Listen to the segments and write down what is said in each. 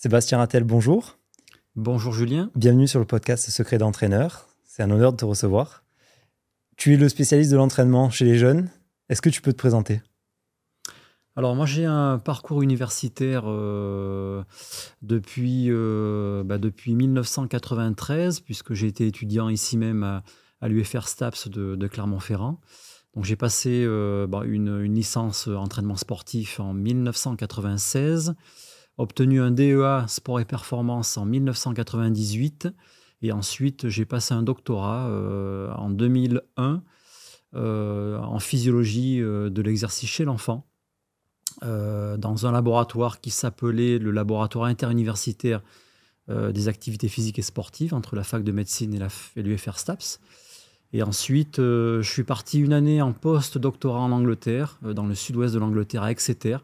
Sébastien Rattel, bonjour. Bonjour Julien. Bienvenue sur le podcast Secret d'entraîneur. C'est un honneur de te recevoir. Tu es le spécialiste de l'entraînement chez les jeunes. Est-ce que tu peux te présenter? Alors moi j'ai un parcours universitaire euh, depuis, euh, bah, depuis 1993 puisque j'ai été étudiant ici même à, l'UFR STAPS de, Clermont-Ferrand. Donc j'ai passé euh, bah, une, une, licence entraînement sportif en 1996 obtenu un DEA sport et performance en 1998 et ensuite j'ai passé un doctorat euh, en 2001 euh, en physiologie euh, de l'exercice chez l'enfant dans un laboratoire qui s'appelait le laboratoire interuniversitaire des activités physiques et sportives entre la fac de médecine et l'UFR STAPS. Et ensuite, je suis parti une année en post-doctorat en Angleterre, dans le sud-ouest de l'Angleterre, à Exeter,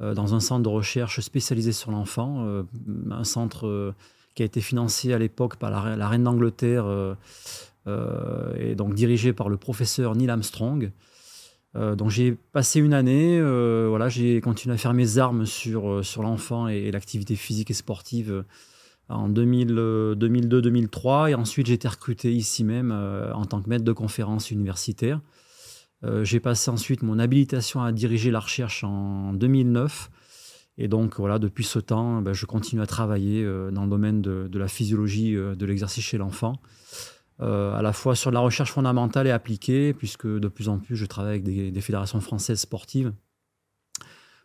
dans un centre de recherche spécialisé sur l'enfant, euh, un centre euh, qui a été financé à l'époque par la, reine d'Angleterre et donc dirigé par le professeur Neil Armstrong. donc j'ai passé une année, voilà, j'ai continué à faire mes armes sur, sur l'enfant et, l'activité physique et sportive en 2002-2003 et ensuite j'ai été recruté ici même en tant que maître de conférence universitaire. Euh, j'ai passé ensuite mon habilitation à diriger la recherche en 2009. Et donc, voilà, depuis ce temps, ben, je continue à travailler euh, dans le domaine de, la physiologie euh, de l'exercice chez l'enfant, à la fois sur la recherche fondamentale et appliquée, puisque de plus en plus, je travaille avec des, fédérations françaises sportives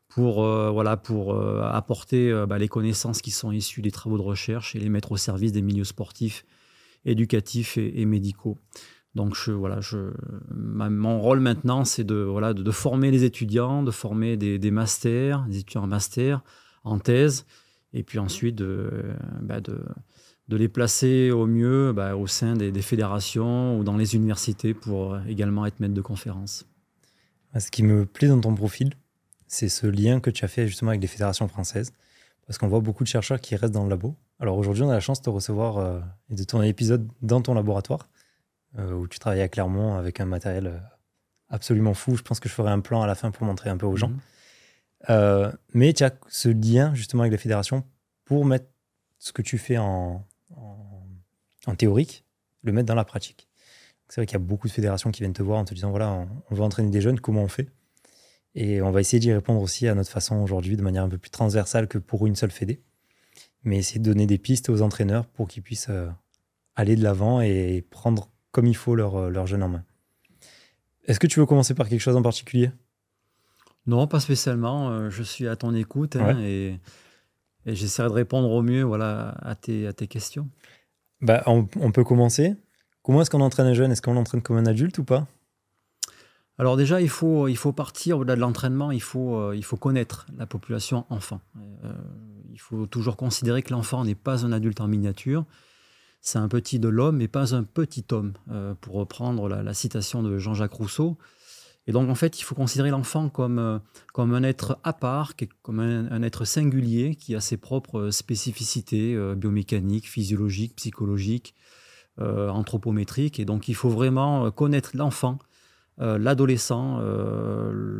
pour, voilà, pour apporter ben, les connaissances qui sont issues des travaux de recherche et les mettre au service des milieux sportifs, éducatifs et médicaux. Donc voilà, mon rôle maintenant, c'est de, voilà, de, former les étudiants, de former des, masters, des étudiants en master, en thèse, et puis ensuite de, bah, de, les placer au mieux bah, au sein des, fédérations ou dans les universités pour également être maître de conférence. Ce qui me plaît dans ton profil, c'est ce lien que tu as fait justement avec les fédérations françaises, parce qu'on voit beaucoup de chercheurs qui restent dans le labo. Alors aujourd'hui, on a la chance de te recevoir euh, et de tourner l'épisode dans ton laboratoire. Euh, où tu travailles à Clermont avec un matériel euh, absolument fou. Je pense que je ferai un plan à la fin pour montrer un peu aux gens. Mhm. Euh, mais tu as ce lien justement avec la fédération pour mettre ce que tu fais en, en, théorique, le mettre dans la pratique. C'est vrai qu'il y a beaucoup de fédérations qui viennent te voir en te disant voilà, on, on veut entraîner des jeunes, comment on fait? Et on va essayer d'y répondre aussi à notre façon aujourd'hui, de manière un peu plus transversale que pour une seule fédé. Mais essayer de donner des pistes aux entraîneurs pour qu'ils puissent aller de l'avant et prendre comme il faut leur, euh, leur jeune en main. Est-ce que tu veux commencer par quelque chose en particulier? Non, pas spécialement. Euh, je suis à ton écoute hein, et, j'essaierai de répondre au mieux voilà, à, tes, à tes questions. Bah, on, peut commencer. Comment est-ce qu'on entraîne un jeune? Est-ce qu'on l'entraîne comme un adulte ou pas? Alors déjà, il faut, il faut partir au-delà de l'entraînement, il faut, euh, il faut connaître la population enfant. il faut toujours considérer que l'enfant n'est pas un adulte en miniature, c'est un petit de l'homme, mais pas un petit homme, euh, pour reprendre la, citation de Jean-Jacques Rousseau. Et donc, en fait, il faut considérer l'enfant comme, euh, comme un être à part, comme un, être singulier qui a ses propres spécificités euh, biomécaniques, physiologiques, psychologiques, anthropométriques. Et donc, il faut vraiment connaître l'enfant, l'adolescent,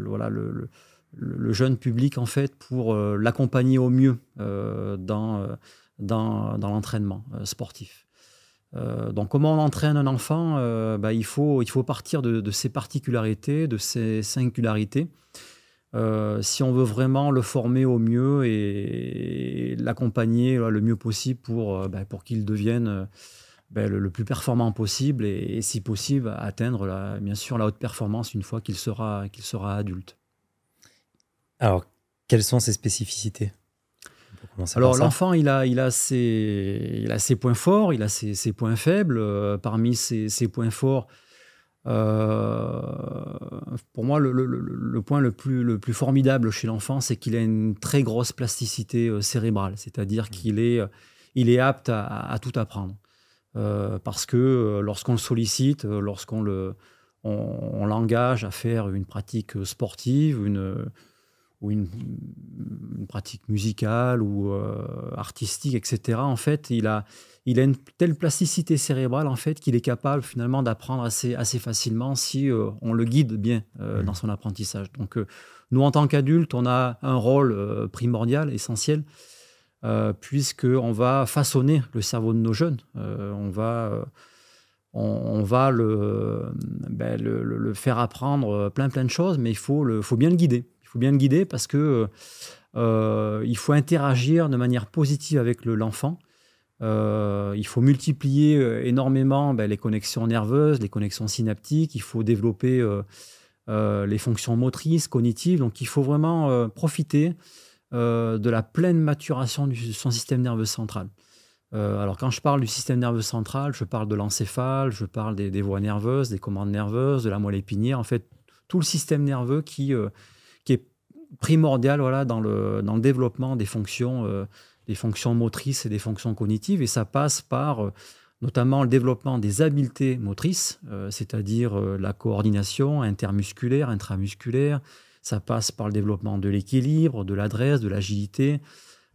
voilà, le, le, jeune public, en fait, pour l'accompagner au mieux dans, dans l'entraînement sportif. Euh, donc, comment on entraîne un enfant euh, bah, il, faut, partir de, ses particularités, de ses singularités. Euh, si on veut vraiment le former au mieux et, l'accompagner le mieux possible pour, bah, pour qu'il devienne bah, le, plus performant possible et, si possible atteindre la, bien sûr la haute performance une fois qu'il sera, qu'il sera adulte. Alors, quelles sont ses spécificités? Alors l'enfant, il a, il, a ses, il a ses points forts, il a ses, ses points faibles. Euh, parmi ses, ses, points forts, euh, pour moi, le, le, le, point le plus, le plus formidable chez l'enfant, c'est qu'il a une très grosse plasticité euh, cérébrale, c'est-à-dire mmh. qu'il est, il est apte à, à tout apprendre. parce que lorsqu'on le sollicite, lorsqu'on le, on l'engage à faire une pratique sportive, une, ou une, pratique musicale ou euh, artistique, etc. En fait, il a, il a une telle plasticité cérébrale en fait qu'il est capable finalement d'apprendre assez, assez facilement si euh, on le guide bien euh, mmh. dans son apprentissage. Donc, nous en tant qu'adultes, on a un rôle primordial, essentiel, puisqu'on va façonner le cerveau de nos jeunes. on va on, va ben, le, le, faire apprendre plein plein de choses, mais il faut, le, faut bien le guider. Il faut bien le guider parce que euh, il faut interagir de manière positive avec l'enfant. Euh, il faut multiplier euh, énormément ben, les connexions nerveuses, les connexions synaptiques. Il faut développer les fonctions motrices, cognitives. Donc il faut vraiment profiter de la pleine maturation de son système nerveux central. alors quand je parle du système nerveux central, je parle de l'encéphale, je parle des, voies nerveuses, des commandes nerveuses, de la moelle épinière, en fait tout le système nerveux qui, primordial voilà, dans, le, dans le développement des fonctions, euh, des fonctions motrices et des fonctions cognitives. Et ça passe par euh, notamment le développement des habiletés motrices, euh, c'est-à-dire la coordination intermusculaire, intramusculaire. Ça passe par le développement de l'équilibre, de l'adresse, de l'agilité,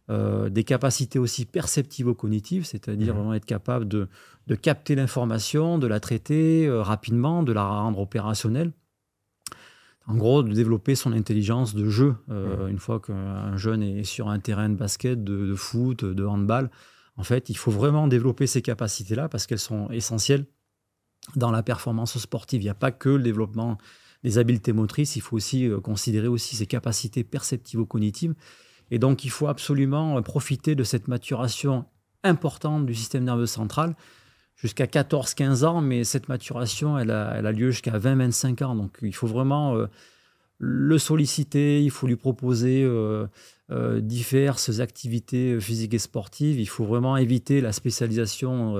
des capacités aussi perceptivo-cognitives, c'est-à-dire mmh. vraiment être capable de, de capter l'information, de la traiter rapidement, de la rendre opérationnelle en gros, de développer son intelligence de jeu. Euh, une fois qu'un jeune est sur un terrain de basket, de, foot, de handball, en fait, il faut vraiment développer ces capacités-là parce qu'elles sont essentielles dans la performance sportive. Il n'y a pas que le développement des habiletés motrices, il faut aussi euh, considérer aussi ses capacités perceptivo-cognitives. Et donc, il faut absolument profiter de cette maturation importante du système nerveux central jusqu'à 14-15 ans, mais cette maturation, elle a, lieu jusqu'à 20-25 ans. Donc il faut vraiment euh, le solliciter, il faut lui proposer euh, euh, diverses activités physiques et sportives. Il faut vraiment éviter la spécialisation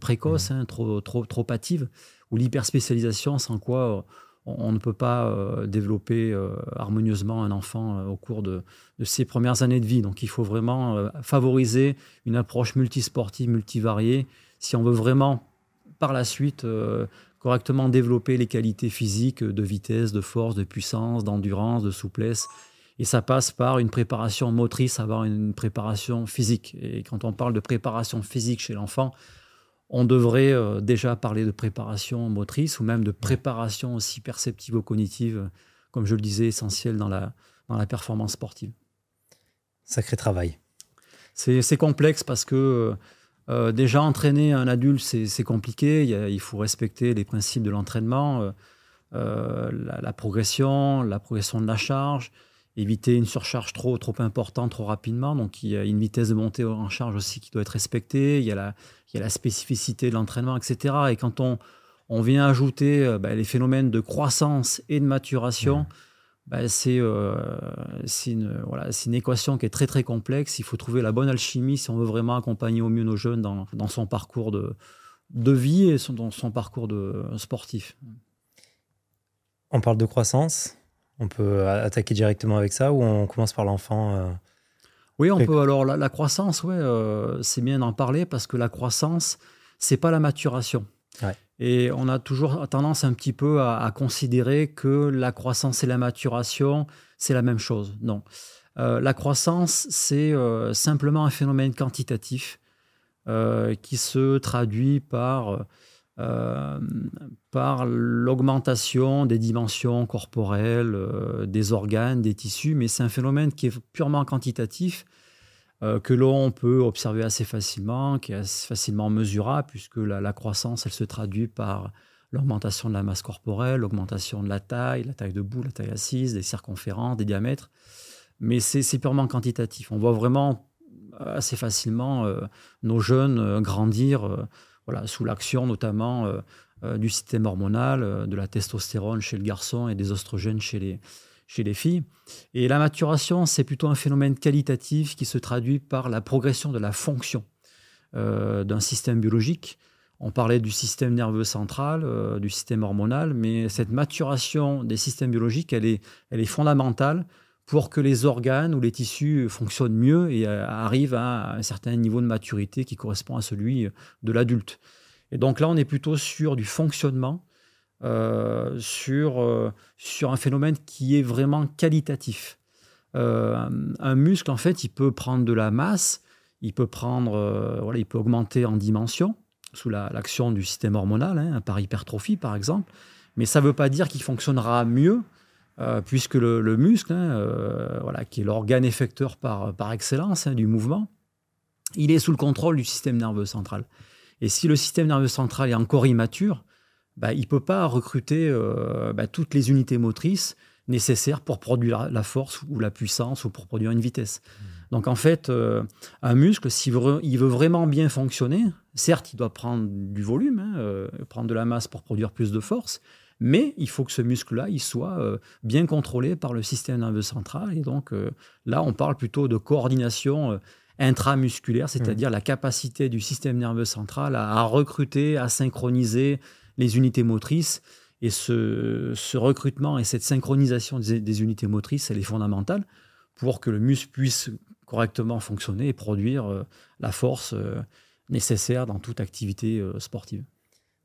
précoce, mmh. hein, trop, trop, trop hâtive, ou l'hyperspécialisation, sans quoi on, ne peut pas développer harmonieusement un enfant au cours de, de, ses premières années de vie. Donc il faut vraiment favoriser une approche multisportive, multivariée, si on veut vraiment par la suite euh, correctement développer les qualités physiques de vitesse, de force, de puissance, d'endurance, de souplesse. Et ça passe par une préparation motrice, avoir une préparation physique. Et quand on parle de préparation physique chez l'enfant, on devrait euh, déjà parler de préparation motrice ou même de préparation aussi perceptivo-cognitive, comme je le disais, essentielle dans la, dans la performance sportive. Sacré travail. C'est complexe parce que euh, euh, déjà, entraîner un adulte, c'est compliqué. Il, faut respecter les principes de l'entraînement, euh, euh, la, progression, la progression de la charge, éviter une surcharge trop, importante trop rapidement. Donc, il y a une vitesse de montée en charge aussi qui doit être respectée. Il y a la, spécificité de l'entraînement, etc. Et quand on, vient ajouter bah, les phénomènes de croissance et de maturation, bah, euh, c'est une, voilà, une équation qui est très très complexe. Il faut trouver la bonne alchimie si on veut vraiment accompagner au mieux nos jeunes dans, dans son parcours de, de vie et son, dans son parcours de sportif. On parle de croissance. On peut attaquer directement avec ça ou on commence par l'enfant euh, Oui, on peut. Alors la, croissance, ouais, euh, c'est bien d'en parler parce que la croissance, c'est pas la maturation. Et on a toujours tendance un petit peu à, considérer que la croissance et la maturation, c'est la même chose. Non. Euh, la croissance, c'est euh, simplement un phénomène quantitatif euh, qui se traduit par, par l'augmentation des dimensions corporelles, des organes, des tissus, mais c'est un phénomène qui est purement quantitatif que l'on peut observer assez facilement, qui est assez facilement mesurable, puisque la, croissance, elle se traduit par l'augmentation de la masse corporelle, l'augmentation de la taille, la taille debout, la taille assise, des circonférences, des diamètres. Mais c'est purement quantitatif. On voit vraiment assez facilement euh, nos jeunes euh, grandir voilà, sous l'action notamment du système hormonal, de la testostérone chez le garçon et des oestrogènes chez les, chez les filles. Et la maturation, c'est plutôt un phénomène qualitatif qui se traduit par la progression de la fonction euh, d'un système biologique. On parlait du système nerveux central, euh, du système hormonal, mais cette maturation des systèmes biologiques, elle est, elle est fondamentale pour que les organes ou les tissus fonctionnent mieux et euh, arrivent à un certain niveau de maturité qui correspond à celui de l'adulte. Et donc là, on est plutôt sur du fonctionnement euh, sur, euh, sur un phénomène qui est vraiment qualitatif. Euh, un muscle, en fait, il peut prendre de la masse, il peut prendre, voilà, il peut augmenter en dimension sous l'action du système hormonal, hein, par hypertrophie par exemple, mais ça ne veut pas dire qu'il fonctionnera mieux puisque le, muscle, hein, voilà, qui est l'organe effecteur par, par excellence hein, du mouvement, il est sous le contrôle du système nerveux central. Et si le système nerveux central est encore immature, bah, il ne peut pas recruter bah, toutes les unités motrices nécessaires pour produire la force ou la puissance ou pour produire une vitesse. Mmh. Donc en fait, euh, un muscle, s'il veut, il veut vraiment bien fonctionner, certes, il doit prendre du volume, hein, euh, prendre de la masse pour produire plus de force, mais il faut que ce muscle-là, il soit euh, bien contrôlé par le système nerveux central. Et donc là, on parle plutôt de coordination intramusculaire, c'est-à-dire mmh. la capacité du système nerveux central à, recruter, à synchroniser les unités motrices. Et ce, recrutement et cette synchronisation des, unités motrices, elle est fondamentale pour que le muscle puisse correctement fonctionner et produire euh, la force euh, nécessaire dans toute activité euh, sportive.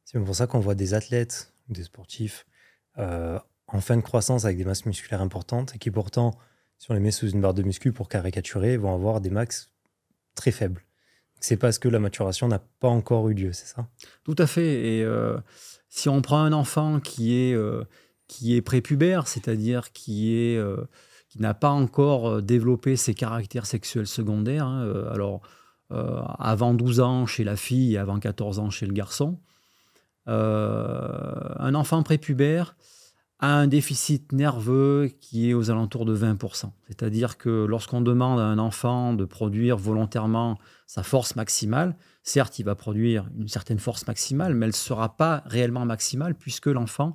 C'est pour ça qu'on voit des athlètes, des sportifs en fin de croissance avec des masses musculaires importantes et qui pourtant, si on les met sous une barre de muscu pour caricaturer, vont avoir des max très faibles. C'est parce que la maturation n'a pas encore eu lieu, c'est ça? Tout à fait. Et si on prend un enfant qui est, qui est prépubère, c'est-à-dire qui est qui n'a pas encore euh, développé ses caractères sexuels secondaires. Hein, euh, alors, euh, avant 12 ans chez la fille et avant 14 ans chez le garçon. un enfant prépubère a un déficit nerveux qui est aux alentours de 20%. C'est-à-dire que lorsqu'on demande à un enfant de produire volontairement sa force maximale, certes, il va produire une certaine force maximale, mais elle ne sera pas réellement maximale puisque l'enfant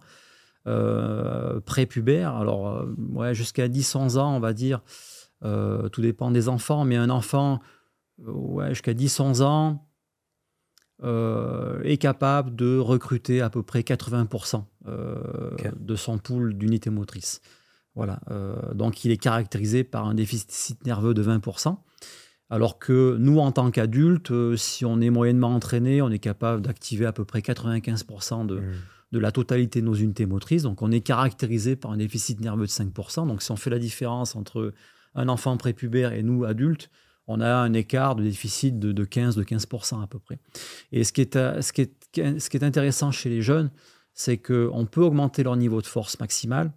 euh, prépubère. Alors, euh, ouais, jusqu'à 10-11 ans, on va dire. Euh, tout dépend des enfants, mais un enfant ouais, jusqu'à 10-11 ans est capable de recruter à peu près 80% de son pool d'unités motrices. Voilà. donc, il est caractérisé par un déficit nerveux de 20%. Alors que nous, en tant qu'adultes, si on est moyennement entraîné, on est capable d'activer à peu près 95% de, mmh de la totalité de nos unités motrices. Donc on est caractérisé par un déficit nerveux de 5%. Donc si on fait la différence entre un enfant prépubère et nous, adultes, on a un écart de déficit de, 15, de 15% à peu près. Et ce qui est, euh, ce qui est, ce qui est intéressant chez les jeunes, c'est qu'on peut augmenter leur niveau de force maximale.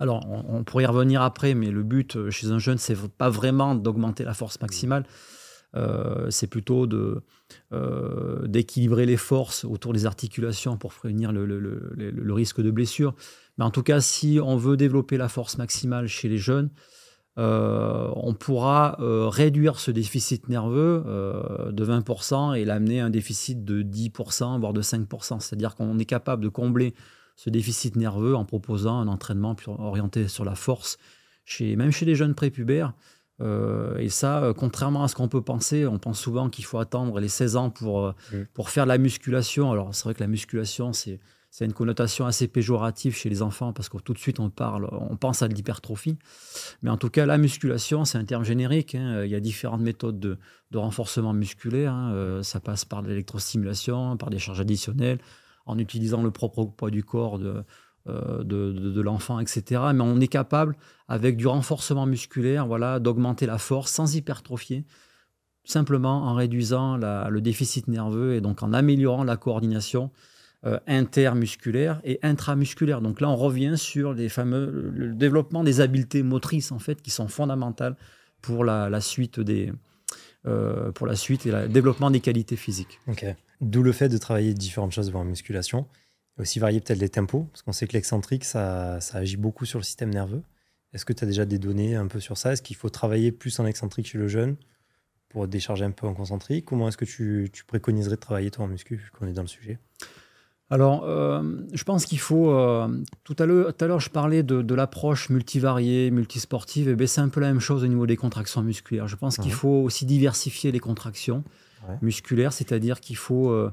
Alors, on, pourrait y revenir après, mais le but euh, chez un jeune, c'est pas vraiment d'augmenter la force maximale, euh, c'est plutôt de, euh, d'équilibrer les forces autour des articulations pour prévenir le, risque de blessure. Mais en tout cas, si on veut développer la force maximale chez les jeunes, euh, on pourra réduire ce déficit nerveux de 20% et l'amener à un déficit de 10%, voire de 5%. C'est-à-dire qu'on est capable de combler ce déficit nerveux en proposant un entraînement orienté sur la force, chez, même chez les jeunes prépubères. Euh, et ça, euh, contrairement à ce qu'on peut penser, on pense souvent qu'il faut attendre les 16 ans pour, euh, mm. pour faire la musculation. Alors, c'est vrai que la musculation, c'est, c'est une connotation assez péjorative chez les enfants parce que tout de suite, on, parle, on pense à l'hypertrophie. Mais en tout cas, la musculation, c'est un terme générique. Hein. Il y a différentes méthodes de, renforcement musculaire. Hein. Ça passe par l'électrostimulation, par des charges additionnelles, en utilisant le propre poids du corps de euh, l'enfant, etc. Mais on est capable, avec du renforcement musculaire, voilà, d'augmenter la force sans hypertrophier, simplement en réduisant le déficit nerveux et donc en améliorant la coordination euh, intermusculaire et intramusculaire. Donc là, on revient sur les fameux, le développement des habiletés motrices, en fait, qui sont fondamentales pour la, suite des... Euh, pour la suite et le développement des qualités physiques. D'où le fait de travailler différentes choses dans la musculation aussi varier peut-être les tempos, parce qu'on sait que l'excentrique, ça, agit beaucoup sur le système nerveux. Est-ce que tu as déjà des données un peu sur ça? Est-ce qu'il faut travailler plus en excentrique chez le jeune pour décharger un peu en concentrique? Comment est-ce que tu, tu, préconiserais de travailler toi en muscu, vu qu'on est dans le sujet? Alors, euh, je pense qu'il faut. Euh, tout à l'heure, je parlais de, de l'approche multivariée, multisportive, et bien c'est un peu la même chose au niveau des contractions musculaires. Je pense qu'il faut aussi diversifier les contractions musculaires, c'est-à-dire qu'il faut euh,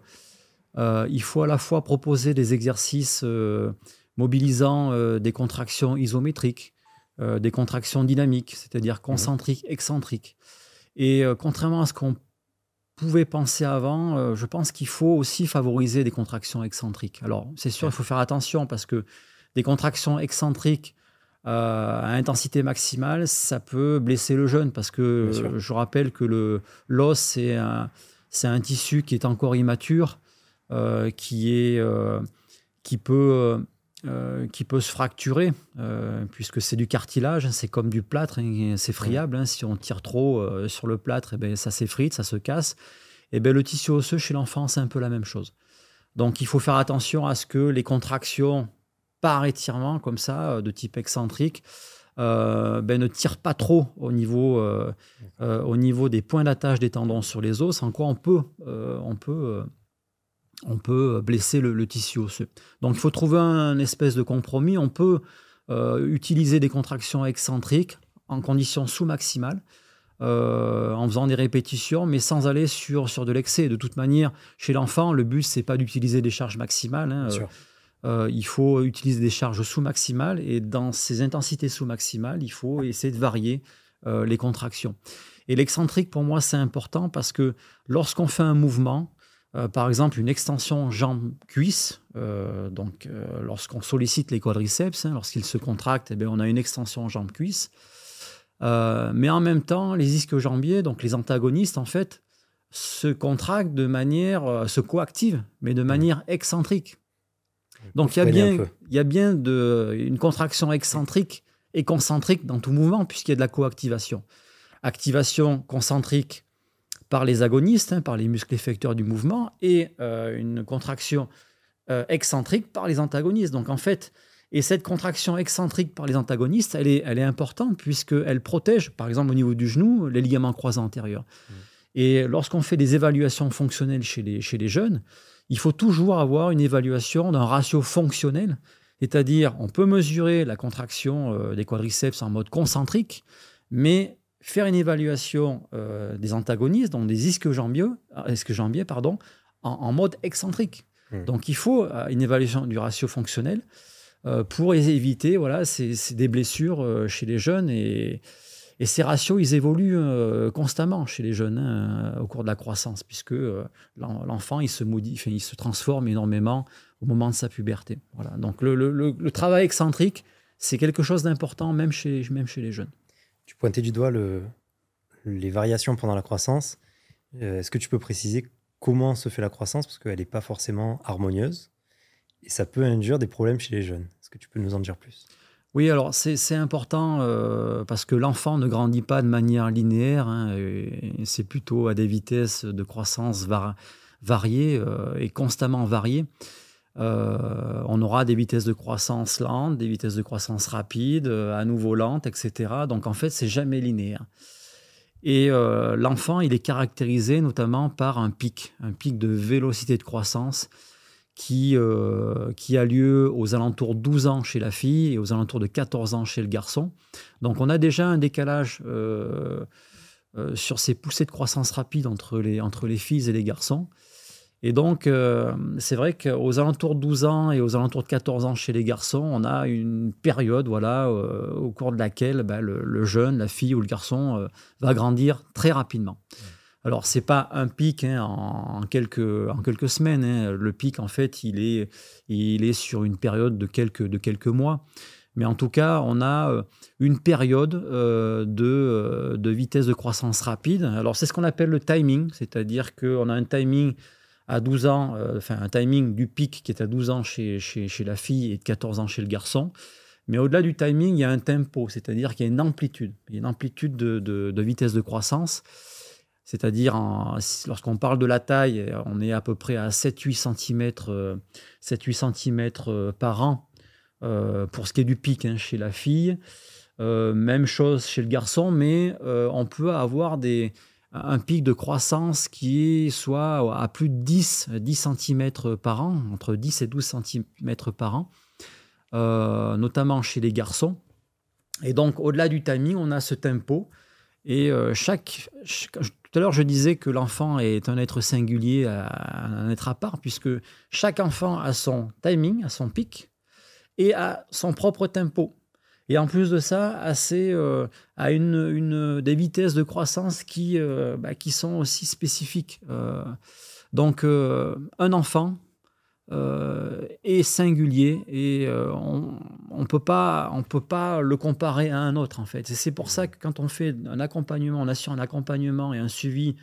euh, il faut à la fois proposer des exercices euh, mobilisant euh, des contractions isométriques, des contractions dynamiques, c'est-à-dire concentriques, excentriques. Et contrairement à ce qu'on pouvait penser avant, je pense qu'il faut aussi favoriser des contractions excentriques. Alors, c'est sûr, il faut faire attention parce que des contractions excentriques à intensité maximale, ça peut blesser le jeune parce que je rappelle que l'os, c'est un, un, tissu qui est encore immature euh, qui, est, euh, qui peut qui peut se fracturer, puisque c'est du cartilage, hein, c'est comme du plâtre, hein, c'est friable. Hein. si on tire trop sur le plâtre, eh ben, ça s'effrite, ça se casse. Et eh ben, le tissu osseux chez l'enfant, c'est un peu la même chose. Donc il faut faire attention à ce que les contractions par étirement, comme ça, de type excentrique, ben, ne tirent pas trop au niveau, au niveau des points d'attache des tendons sur les os, sans quoi on peut, on peut on peut blesser le, tissu osseux. Donc il faut trouver un espèce de compromis. On peut euh, utiliser des contractions excentriques en conditions sous-maximales, euh, en faisant des répétitions, mais sans aller sur, sur de l'excès. De toute manière, chez l'enfant, le but, c'est pas d'utiliser des charges maximales. Hein. Euh, il faut utiliser des charges sous-maximales, et dans ces intensités sous-maximales, il faut essayer de varier les contractions. Et l'excentrique, pour moi, c'est important parce que lorsqu'on fait un mouvement, euh, par exemple, une extension jambe-cuisse, euh, donc euh, lorsqu'on sollicite les quadriceps, hein, lorsqu'ils se contractent, eh on a une extension jambe-cuisse. mais en même temps, les ischio-jambiers, donc les antagonistes, en fait, se contractent de manière, se coactivent, mais de manière excentrique. Donc il y a bien, il y a bien de, une contraction excentrique et concentrique dans tout mouvement, puisqu'il y a de la coactivation. Activation concentrique par les agonistes, hein, par les muscles effecteurs du mouvement, et euh, une contraction euh, excentrique par les antagonistes. Donc en fait, et cette contraction excentrique par les antagonistes, elle est, elle est importante puisqu'elle protège, par exemple au niveau du genou, les ligaments croisés antérieurs. Mmh. Et lorsqu'on fait des évaluations fonctionnelles chez les, chez les jeunes, il faut toujours avoir une évaluation d'un ratio fonctionnel, c'est-à-dire on peut mesurer la contraction euh, des quadriceps en mode concentrique, mais faire une évaluation euh, des antagonistes, donc des ischio-jambiers, euh, pardon, en, mode excentrique. Hmm. Donc il faut euh, une évaluation du ratio fonctionnel pour éviter voilà, des blessures chez les jeunes. Et, ces ratios, ils évoluent constamment chez les jeunes hein, au cours de la croissance, puisque l'enfant, il se modifie, il se transforme énormément au moment de sa puberté. Voilà. Donc le, le travail excentrique, c'est quelque chose d'important même chez, même chez les jeunes. Tu pointais du doigt le, les variations pendant la croissance. Euh, est-ce que tu peux préciser comment se fait la croissance? Parce qu'elle n'est pas forcément harmonieuse et ça peut induire des problèmes chez les jeunes. Est-ce que tu peux nous en dire plus? Oui, alors c'est important euh, parce que l'enfant ne grandit pas de manière linéaire, hein, c'est plutôt à des vitesses de croissance variées euh, et constamment variées. Euh, on aura des vitesses de croissance lentes, des vitesses de croissance rapides, euh, à nouveau lentes, etc. Donc en fait, c'est jamais linéaire. Et euh, l'enfant, il est caractérisé notamment par un pic, un pic de vélocité de croissance qui, qui a lieu aux alentours de 12 ans chez la fille et aux alentours de 14 ans chez le garçon. Donc on a déjà un décalage sur ces poussées de croissance rapide entre les, entre les filles et les garçons. Et donc, euh, c'est vrai qu'aux alentours de 12 ans et aux alentours de 14 ans chez les garçons, on a une période voilà, euh, au cours de laquelle bah, le, jeune, la fille ou le garçon euh, va grandir très rapidement. Alors, ce n'est pas un pic hein, en, quelques, en quelques semaines. Hein. Le pic, en fait, il est, il est sur une période de quelques, de quelques mois. Mais en tout cas, on a une période de, de vitesse de croissance rapide. Alors, c'est ce qu'on appelle le timing, c'est-à-dire qu'on a un timing à 12 ans, euh, enfin un timing du pic qui est à 12 ans chez, chez, chez, la fille et de 14 ans chez le garçon. Mais au-delà du timing, il y a un tempo, c'est-à-dire qu'il y a une amplitude. Il y a une amplitude de, de, vitesse de croissance. C'est-à-dire, lorsqu'on parle de la taille, on est à peu près à 7-8 cm, 7 cm par an euh, pour ce qui est du pic hein, chez la fille. Euh, même chose chez le garçon, mais on peut avoir des, un pic de croissance qui est soit à plus de 10, 10 cm par an, entre 10 et 12 cm par an, euh, notamment chez les garçons. Et donc, au-delà du timing, on a ce tempo. Et euh, chaque, Tout à l'heure, je disais que l'enfant est un être singulier, un être à part, puisque chaque enfant a son timing, a son pic, et a son propre tempo. Et en plus de ça, euh, à des vitesses de croissance qui, euh, bah, sont aussi spécifiques. Euh, donc, un enfant est singulier et on ne peut, pas, peut pas le comparer à un autre, en fait. Et c'est pour ça que quand on fait un accompagnement, on assure un accompagnement et un suivi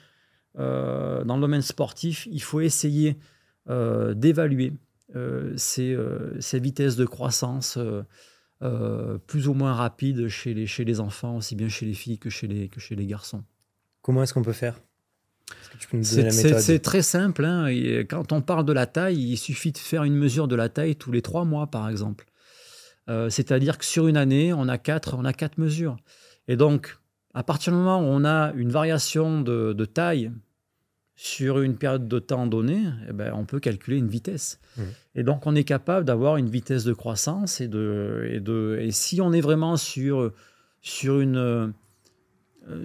dans le domaine sportif, il faut essayer d'évaluer ces, vitesses de croissance plus ou moins rapides chez les, chez les enfants, aussi bien chez les filles que chez les, que chez les garçons. Comment est-ce qu'on peut faire? C'est très simple. Hein, quand on parle de la taille, il suffit de faire une mesure de la taille tous les trois mois, par exemple. C'est-à-dire que sur une année, on a quatre, on a quatre mesures. Et donc, à partir du moment où on a une variation de, taille sur une période de temps donnée, eh ben, on peut calculer une vitesse. Mmh. Et donc, on est capable d'avoir une vitesse de croissance. Et, de, et, de, et si on est vraiment sur, sur, une,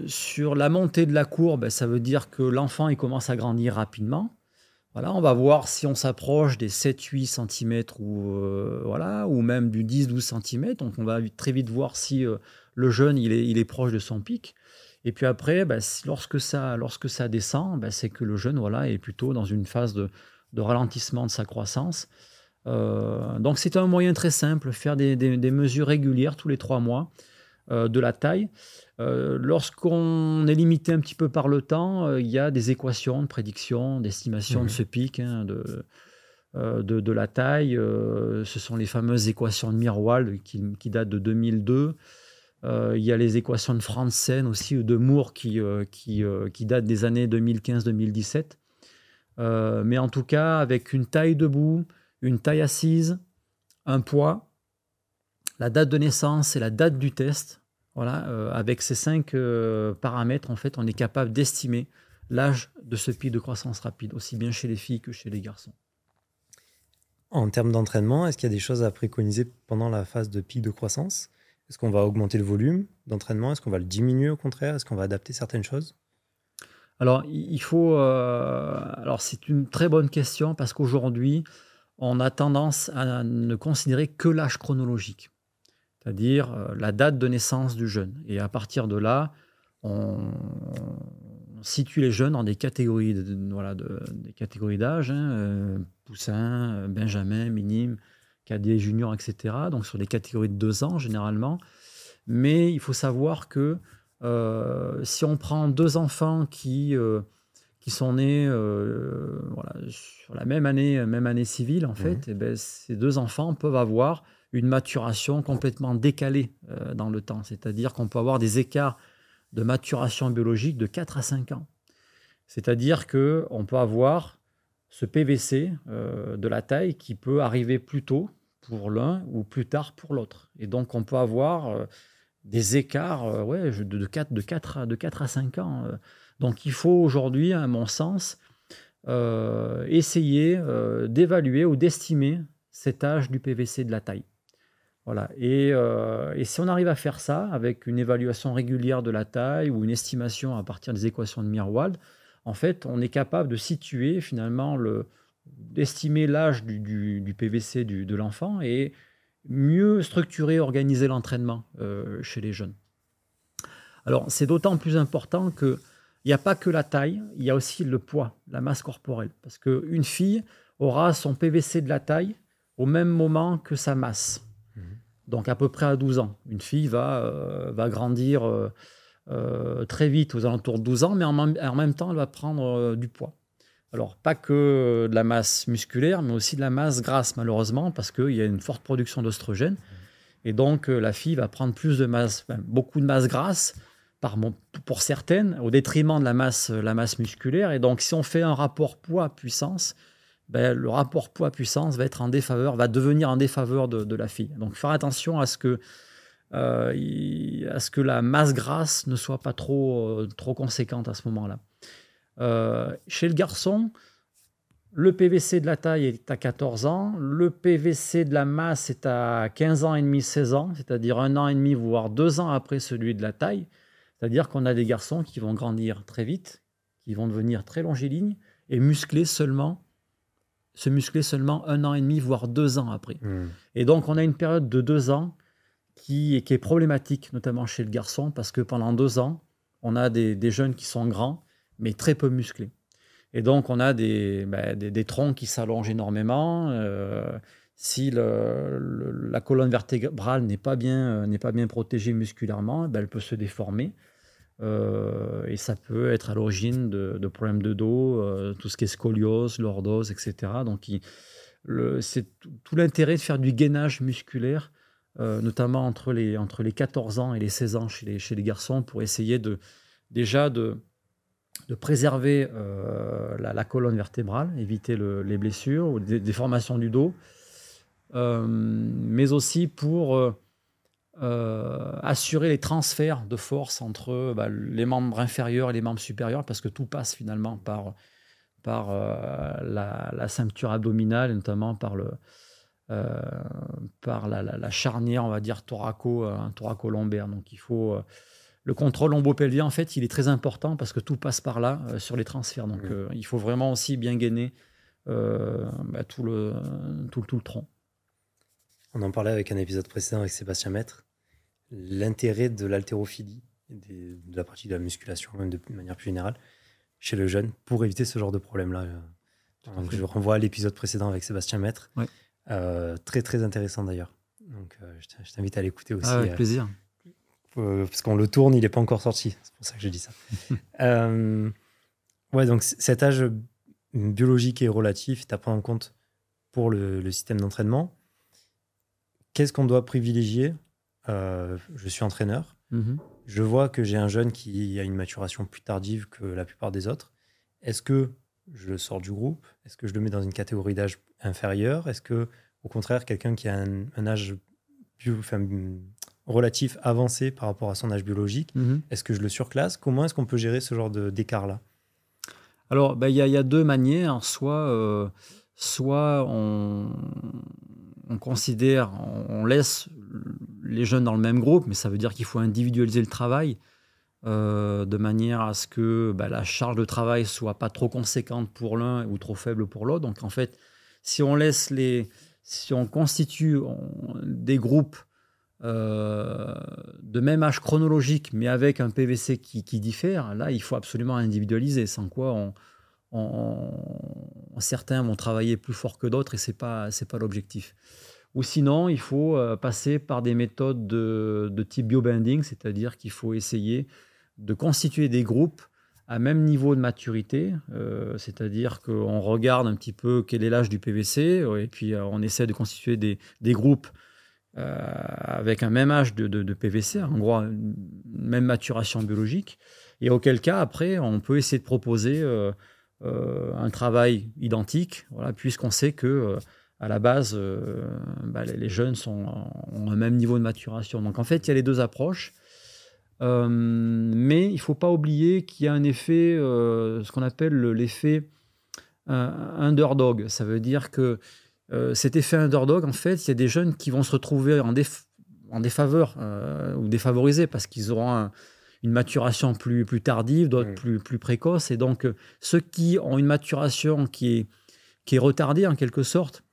sur la montée de la courbe, ça veut dire que l'enfant il commence à grandir rapidement. Voilà, on va voir si on s'approche des 7-8 cm ou, euh, voilà, ou même du 10-12 cm. Donc, on va très vite voir si euh, le jeune il est, il est proche de son pic. Et puis après, bah, lorsque, ça, lorsque ça descend, bah, c'est que le jeune voilà, est plutôt dans une phase de, ralentissement de sa croissance. Euh, donc c'est un moyen très simple, faire des, mesures régulières tous les trois mois euh, de la taille. Euh, lorsqu'on est limité un petit peu par le temps, il y a des équations de prédiction, d'estimation de mmh ce pic, hein, de, de, la taille. ce sont les fameuses équations de Mirwald qui, qui datent de 2002. Euh, il y a les équations de Franzen aussi, ou de Moore, qui, euh, qui, euh, qui datent des années 2015-2017. mais en tout cas, avec une taille debout, une taille assise, un poids, la date de naissance et la date du test, voilà, avec ces cinq paramètres, en fait, on est capable d'estimer l'âge de ce pic de croissance rapide, aussi bien chez les filles que chez les garçons. En termes d'entraînement, est-ce qu'il y a des choses à préconiser pendant la phase de pic de croissance? Est-ce qu'on va augmenter le volume d'entraînement? Est-ce qu'on va le diminuer au contraire? Est-ce qu'on va adapter certaines choses? Alors, il faut. Euh, alors, c'est une très bonne question parce qu'aujourd'hui, on a tendance à ne considérer que l'âge chronologique, c'est-à-dire euh, la date de naissance du jeune. Et à partir de là, on, situe les jeunes dans des catégories, voilà, de, des catégories d'âge, hein, euh, poussin, benjamin, minime, des juniors, etc. Donc sur des catégories de deux ans généralement. Mais il faut savoir que euh, si on prend deux enfants qui, euh, qui sont nés euh, voilà, sur la même année, même année civile, en fait, et eh ben, ces deux enfants peuvent avoir une maturation complètement décalée dans le temps. C'est-à-dire qu'on peut avoir des écarts de maturation biologique de 4 à 5 ans. C'est-à-dire qu'on peut avoir ce PVC de la taille qui peut arriver plus tôt pour l'un ou plus tard pour l'autre. Et donc, on peut avoir euh, des écarts euh, ouais, de, de, 4, de, 4 à, de 4 à 5 ans. Euh. Donc, il faut aujourd'hui, à mon sens, essayer d'évaluer ou d'estimer cet âge du PVC de la taille. Voilà. Et, et, si on arrive à faire ça avec une évaluation régulière de la taille ou une estimation à partir des équations de Mirwald, en fait, on est capable de situer finalement le, d'estimer l'âge du, PVC de l'enfant et mieux structurer, organiser l'entraînement euh, chez les jeunes. Alors, c'est d'autant plus important qu'il n'y a pas que la taille, il y a aussi le poids, la masse corporelle. Parce qu'une fille aura son PVC de la taille au même moment que sa masse. Mmh. Donc, à peu près à 12 ans. Une fille va, euh, va grandir euh, très vite, aux alentours de 12 ans, mais en, en même temps, elle va prendre du poids. Alors, pas que de la masse musculaire, mais aussi de la masse grasse, malheureusement, parce qu'il y a une forte production d'oestrogène. Et donc, euh, la fille va prendre beaucoup de masse grasse, pour certaines, au détriment de la masse, la masse musculaire. Et donc, si on fait un rapport poids-puissance, ben, le rapport poids-puissance va être en défaveur, va devenir en défaveur de, la fille. Donc, faire attention à ce que, euh, la masse grasse ne soit pas euh, trop conséquente à ce moment-là. Euh, chez le garçon, le PVC de la taille est à 14 ans, le PVC de la masse est à 15 ans et demi, 16 ans, c'est-à-dire un an et demi, voire deux ans après celui de la taille. C'est-à-dire qu'on a des garçons qui vont grandir très vite, qui vont devenir très longilignes et muscler seulement, se muscler seulement un an et demi, voire deux ans après. Hmm. Et donc on a une période de deux ans qui, qui, est problématique, notamment chez le garçon, parce que pendant deux ans, on a des, des jeunes qui sont grands, mais très peu musclés. Et donc, on a des, bah, des, troncs qui s'allongent énormément. Euh, si la colonne vertébrale n'est pas, bien, pas bien protégée musculairement, ben, elle peut se déformer. Euh, et ça peut être à l'origine de, problèmes de dos, euh, tout ce qui est scoliose, lordose, etc. Donc, c'est tout l'intérêt de faire du gainage musculaire, notamment entre les, entre les 14 ans et les 16 ans chez les, chez les garçons, pour essayer de, déjà de, de préserver la, colonne vertébrale, éviter les blessures ou les déformations du dos, mais aussi pour euh, assurer les transferts de force entre bah, les membres inférieurs et les membres supérieurs, parce que tout passe finalement par, euh, la, ceinture abdominale, notamment euh, par la, charnière, on va dire, thoraco, thoraco-lombaire. Donc il faut. Le contrôle lombopelvien, en fait, il est très important parce que tout passe par là sur les transferts. Donc il faut vraiment aussi bien gainer bah, tout, le, tout, tout le tronc. On en parlait avec un épisode précédent avec Sébastien Maître l'intérêt de l'haltérophilie, de la pratique de la musculation, même de manière plus générale, chez le jeune, pour éviter ce genre de problème-là. Donc, je renvoie à l'épisode précédent avec Sébastien Maître. Euh, très, très intéressant d'ailleurs. Donc, euh, je t'invite à l'écouter aussi. Ah, avec euh, parce qu'on le tourne, il n'est pas encore sorti. C'est pour ça que je dis ça. ouais, donc cet âge biologique et relatif, tu as en compte pour le, le système d'entraînement. Qu'est-ce qu'on doit privilégier? Euh, je suis entraîneur. Mhm. Je vois que j'ai un jeune qui a une maturation plus tardive que la plupart des autres. Est-ce que je le sors du groupe? Est-ce que je le mets dans une catégorie d'âge inférieure? Est-ce que, au contraire, quelqu'un qui a un, âge relatif avancé par rapport à son âge biologique, mhm. est-ce que je le surclasse? Comment est-ce qu'on peut gérer ce genre d'écart-là? Alors, bah, il y, a deux manières. Soit, euh, soit on, on considère, on laisse les jeunes dans le même groupe, mais ça veut dire qu'il faut individualiser le travail euh, de manière à ce que bah, la charge de travail soit pas trop conséquente pour l'un ou trop faible pour l'autre. Donc en fait, si on laisse les, si on constitue des groupes euh, de même âge chronologique, mais avec un PVC qui, diffère, là, il faut absolument individualiser, sans quoi certains vont travailler plus fort que d'autres et c'est pas c'est pas l'objectif. Ou sinon, il faut euh, passer par des méthodes de, type biobinding, c'est-à-dire qu'il faut essayer de constituer des groupes à même niveau de maturité, euh, c'est-à-dire qu'on regarde un petit peu quel est l'âge du PVC, et puis on essaie de constituer des, groupes avec un même âge de, PVC, en gros, même maturation biologique, et auquel cas, après, on peut essayer de proposer un travail identique, puisqu'on sait que à la base, euh, bah, les, jeunes sont, ont un même niveau de maturation. Donc en fait, il y a les deux approches. Euh, mais il ne faut pas oublier qu'il y a un effet, euh, ce qu'on appelle l'effet underdog. Ça veut dire que cet effet underdog, en fait, il y a des jeunes qui vont se retrouver en, en défaveur ou défavorisés parce qu'ils auront une maturation plus, plus tardive, d'autres plus, plus précoce. Et donc, ceux qui ont une maturation qui est, qui est retardée en quelque sorte,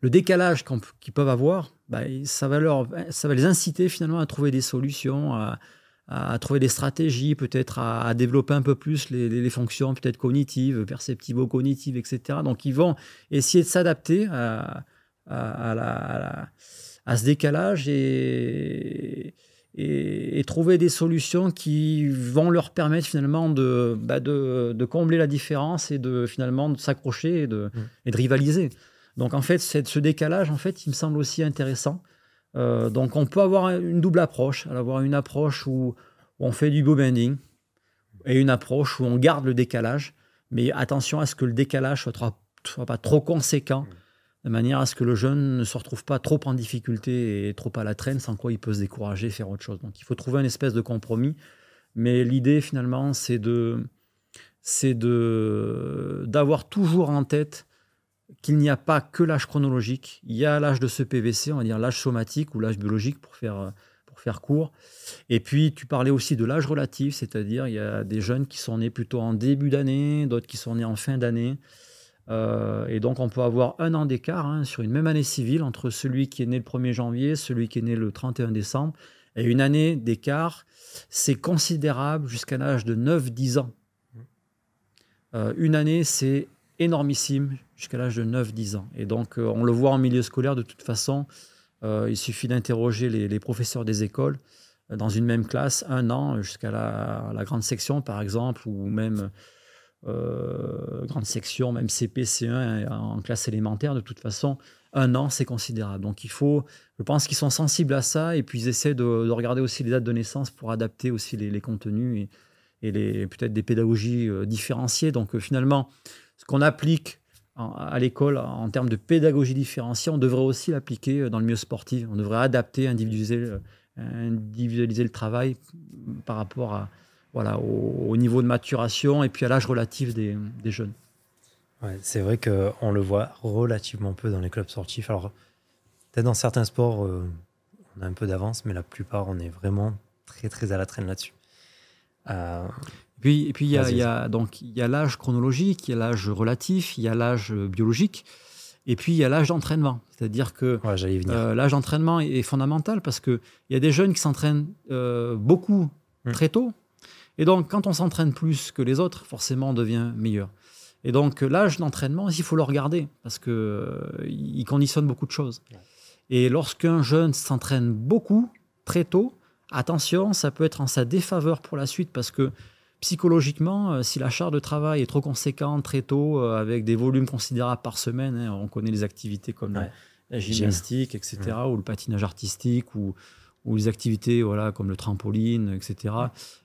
le décalage qu'ils peuvent avoir, bah, ça, va leur, ça va les inciter finalement à trouver des solutions, à, trouver des stratégies, peut-être à, développer un peu plus les, fonctions peut-être cognitives, perceptivo-cognitives, etc. Donc ils vont essayer de s'adapter à, à, ce décalage et, et, trouver des solutions qui vont leur permettre finalement de, bah, de, de, combler la différence et de finalement de s'accrocher et de, mmh. et de rivaliser. Donc en fait, ce décalage, en fait, il me semble aussi intéressant. Euh, donc on peut avoir une double approche, avoir une approche où, on fait du bending et une approche où on garde le décalage, mais attention à ce que le décalage soit, soit pas trop conséquent, de manière à ce que le jeune ne se retrouve pas trop en difficulté et trop à la traîne, sans quoi il peut se décourager faire autre chose. Donc il faut trouver une espèce de compromis, mais l'idée finalement, c'est de c'est d'avoir toujours en tête qu'il n'y a pas que l'âge chronologique, il y a l'âge de ce PVC, on va dire l'âge somatique ou l'âge biologique pour faire, pour faire court. Et puis tu parlais aussi de l'âge relatif, c'est-à-dire il y a des jeunes qui sont nés plutôt en début d'année, d'autres qui sont nés en fin d'année. Euh, et donc on peut avoir un an d'écart hein, sur une même année civile entre celui qui est né le 1er janvier, celui qui est né le 31 décembre. Et une année d'écart, c'est considérable jusqu'à l'âge de 9-10 ans. Euh, une année, c'est énormissime jusqu'à l'âge de 9-10 ans. Et donc, euh, on le voit en milieu scolaire de toute façon. Euh, il suffit d'interroger les, professeurs des écoles euh, dans une même classe, un an, jusqu'à la, grande section, par exemple, ou même grande section, même CP, C1 en classe élémentaire, de toute façon, un an, c'est considérable. Donc il faut, je pense qu'ils sont sensibles à ça et puis ils essaient de, regarder aussi les dates de naissance pour adapter aussi les, contenus et, les peut-être des pédagogies différenciées. Donc finalement, ce qu'on applique à l'école en termes de pédagogie différenciée, on devrait aussi l'appliquer euh, dans le milieu sportif. On devrait adapter, individualiser, le travail par rapport à, voilà, au, niveau de maturation et puis à l'âge relatif des, jeunes. C'est vrai qu'on le voit relativement peu dans les clubs sportifs. Alors, peut-être dans certains sports, euh, on a un peu d'avance, mais la plupart, on est vraiment très, très à la traîne là-dessus. Euh, puis, et puis il y, a, y a donc il y a l'âge chronologique, il y a l'âge relatif, il y a l'âge biologique, et puis il y a l'âge d'entraînement. C'est-à-dire que euh, l'âge d'entraînement est, fondamental parce que il y a des jeunes qui s'entraînent euh, beaucoup hmm. très tôt, et donc quand on s'entraîne plus que les autres, forcément on devient meilleur. Et donc l'âge d'entraînement, il faut le regarder parce que euh, il conditionne beaucoup de choses. Et lorsqu'un jeune s'entraîne beaucoup très tôt, attention, ça peut être en sa défaveur pour la suite parce que psychologiquement, euh, si la charge de travail est trop conséquente très tôt, euh, avec des volumes considérables par semaine, hein, on connaît les activités comme la, gymnastique, etc., ou le patinage artistique, ou, les activités voilà, comme le trampoline, etc.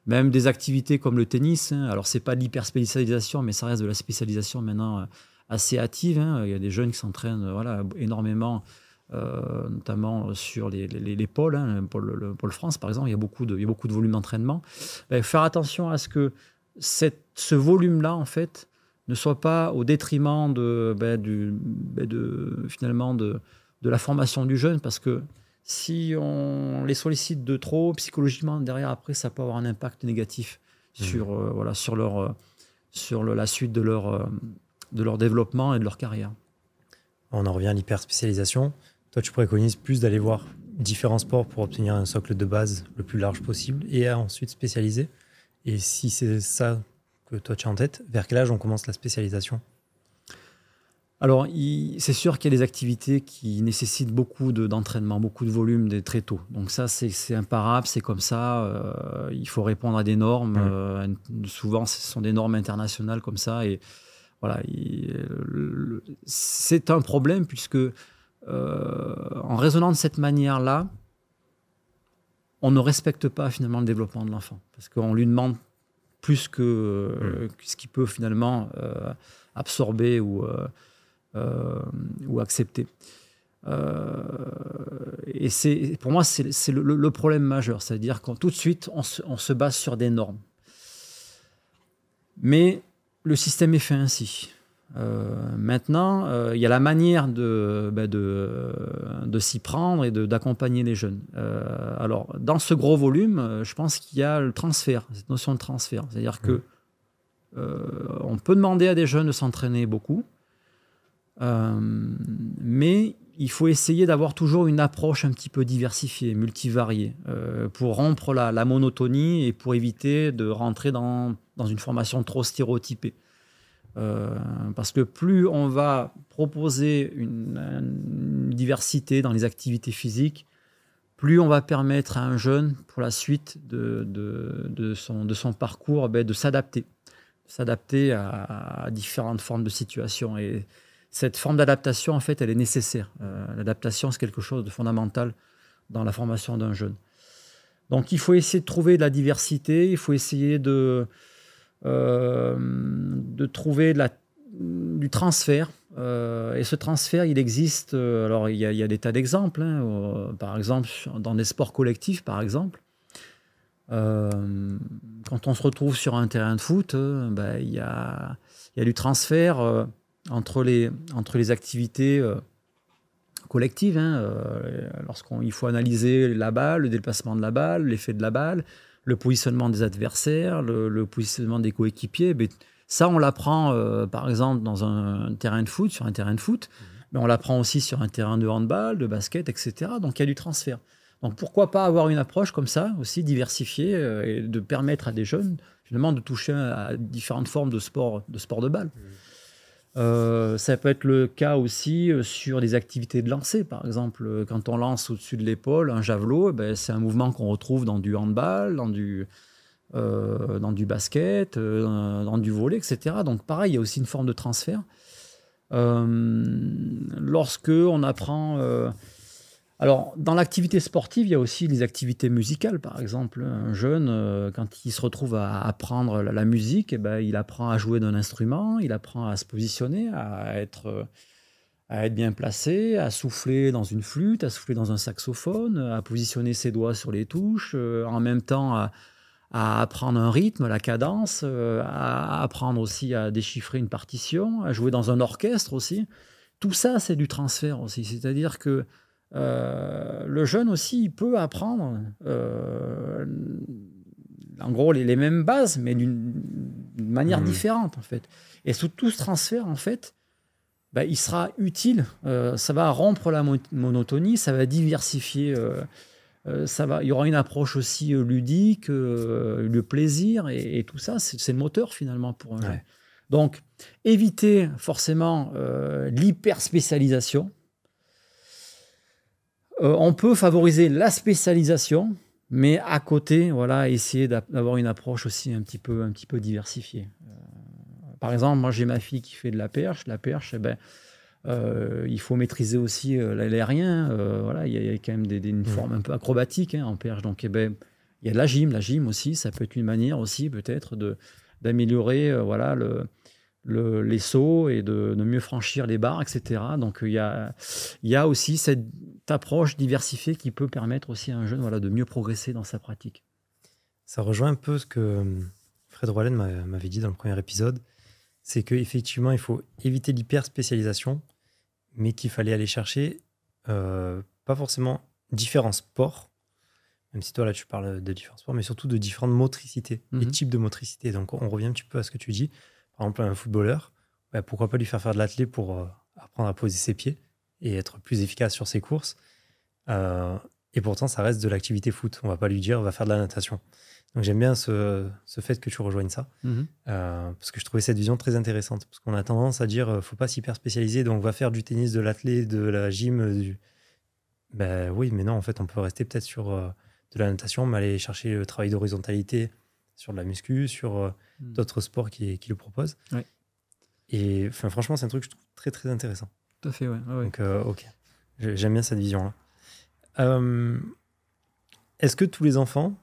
Même des activités comme le tennis. Hein. alors, ce n'est pas de l'hyperspécialisation, mais ça reste de la spécialisation maintenant euh, assez hâtive. Hein. Il y a des jeunes qui s'entraînent voilà, énormément euh, notamment sur les, les, pôles, hein, le, pôle France par exemple, il y a beaucoup de, il y a beaucoup de volume d'entraînement. Ben, faire attention à ce que cette, ce volume-là, en fait, ne soit pas au détriment de, ben, du, ben, de finalement de, de la formation du jeune, parce que si on les sollicite de trop, psychologiquement, derrière, après, ça peut avoir un impact négatif mmh. sur, euh, voilà, sur, leur, sur la suite de leur, euh, de leur développement et de leur carrière. On en revient à l'hyperspécialisation. Toi, tu préconises plus d'aller voir différents sports pour obtenir un socle de base le plus large possible et ensuite spécialiser. Et si c'est ça que toi tu as en tête, vers quel âge on commence la spécialisation? Alors, c'est sûr qu'il y a des activités qui nécessitent beaucoup d'entraînement, beaucoup de volume très tôt. Donc ça, c'est imparable, c'est comme ça. Euh, il faut répondre à des normes. Euh, souvent, ce sont des normes internationales comme ça. Et voilà, c'est un problème puisque euh, en raisonnant de cette manière-là, on ne respecte pas finalement le développement de l'enfant. Parce qu'on lui demande plus que euh, hmm. ce qu'il peut finalement euh, absorber ou, ou accepter. et c'est, pour moi, c'est le, problème majeur. C'est-à-dire qu'on tout de suite, on se, base sur des normes. Mais le système est fait ainsi. Euh, maintenant, euh, il y a la manière de, ben de, de s'y prendre et d'accompagner les jeunes. Euh, alors, dans ce gros volume, je pense qu'il y a le transfert, cette notion de transfert. C'est-à-dire que on peut demander à des jeunes de s'entraîner beaucoup, mais il faut essayer d'avoir toujours une approche un petit peu diversifiée, multivariée, pour rompre la, la, monotonie et pour éviter de rentrer dans, dans une formation trop stéréotypée. Euh, parce que plus on va proposer une, diversité dans les activités physiques, plus on va permettre à un jeune, pour la suite de, son, parcours, ben, de s'adapter, s'adapter à, différentes formes de situations. Et cette forme d'adaptation, en fait, elle est nécessaire. Euh, l'adaptation, c'est quelque chose de fondamental dans la formation d'un jeune. Donc, il faut essayer de trouver de la diversité, il faut essayer de, de trouver de la, du transfert. Euh, et ce transfert, il existe. Euh, alors, il y a, des tas d'exemples. Hein, par exemple, dans des sports collectifs, par exemple. quand on se retrouve sur un terrain de foot, ben, il, y a, y a du transfert entre, les, entre les activités collectives. Hein, Lorsqu'il faut analyser la balle, le déplacement de la balle, l'effet de la balle, le positionnement des adversaires, le, positionnement des coéquipiers. Mais ça, on l'apprend, euh, par exemple, dans un, terrain de foot, sur un terrain de foot, mhm. mais on l'apprend aussi sur un terrain de handball, de basket, etc. Donc il y a du transfert. Donc pourquoi pas avoir une approche comme ça, aussi diversifiée, euh, et de permettre à des jeunes, finalement, de toucher à différentes formes de sport de, sport de balle. Mhm. Euh, ça peut être le cas aussi euh, sur des activités de lancer. Par exemple, euh, quand on lance au-dessus de l'épaule un javelot, eh ben, c'est un mouvement qu'on retrouve dans du handball, dans du, dans du basket, dans, du volet, etc. Donc pareil, il y a aussi une forme de transfert. lorsque on apprend alors, dans l'activité sportive, il y a aussi les activités musicales, par exemple. Un jeune, euh, quand il se retrouve à apprendre la, musique, eh ben, il apprend à jouer d'un instrument, il apprend à se positionner, à être, à être bien placé, à souffler dans une flûte, à souffler dans un saxophone, à positionner ses doigts sur les touches, euh, en même temps à, apprendre un rythme, la cadence, euh, à apprendre aussi à déchiffrer une partition, à jouer dans un orchestre aussi. Tout ça, c'est du transfert aussi. C'est-à-dire que euh, le jeune aussi, il peut apprendre, euh, en gros, les, mêmes bases, mais d'une manière mmh. différente, en fait. Et sous tout ce transfert, en fait, bah, il sera utile. Euh, ça va rompre la monotonie, ça va diversifier. ça va, il y aura une approche aussi ludique, le plaisir, et, tout ça, c'est le moteur finalement pour un. Donc, éviter forcément l'hyper spécialisation euh, on peut favoriser la spécialisation, mais à côté, voilà, essayer d'avoir une approche aussi un petit peu, un petit peu diversifiée. Euh, par exemple, moi j'ai ma fille qui fait de la perche. La perche, eh ben, euh, il faut maîtriser aussi l'aérien. voilà, il y, a quand même des, une mmh. forme un peu acrobatique hein, en perche. Donc, eh ben, il y a de la gym. La gym aussi, ça peut être une manière aussi peut-être d'améliorer voilà, le, les sauts et de, mieux franchir les barres, etc. Donc il y a, y a aussi cette approche diversifiée qui peut permettre aussi à un jeune voilà, de mieux progresser dans sa pratique. Ça rejoint un peu ce que euh, Fred Roalen m'avait dit dans le premier épisode, c'est qu'effectivement il faut éviter l'hyper spécialisation, mais qu'il fallait aller chercher euh, pas forcément différents sports, même si toi là tu parles de différents sports, mais surtout de différentes motricités, les mhm. types de motricités. Donc on revient un petit peu à ce que tu dis par exemple, un footballeur, bah, pourquoi pas lui faire faire de l'athlé pour euh, apprendre à poser ses pieds et être plus efficace sur ses courses. Euh, et pourtant, ça reste de l'activité foot. On va pas lui dire, va faire de la natation. Donc j'aime bien ce, fait que tu rejoignes ça, mhm. euh, parce que je trouvais cette vision très intéressante. Parce qu'on a tendance à dire, faut pas s'hyper spécialiser, donc va faire du tennis, de l'athlé, de la gym. Du... Ben oui, mais non, en fait, on peut rester peut-être sur de la natation, mais aller chercher le travail d'horizontalité sur de la muscu, sur Hmm. d'autres sports qui, qui, le proposent. Et enfin, franchement, c'est un truc que je trouve très très intéressant. Tout à fait, ouais. Donc, euh, ok. J'aime bien cette vision-là. Euh, est-ce que tous les enfants,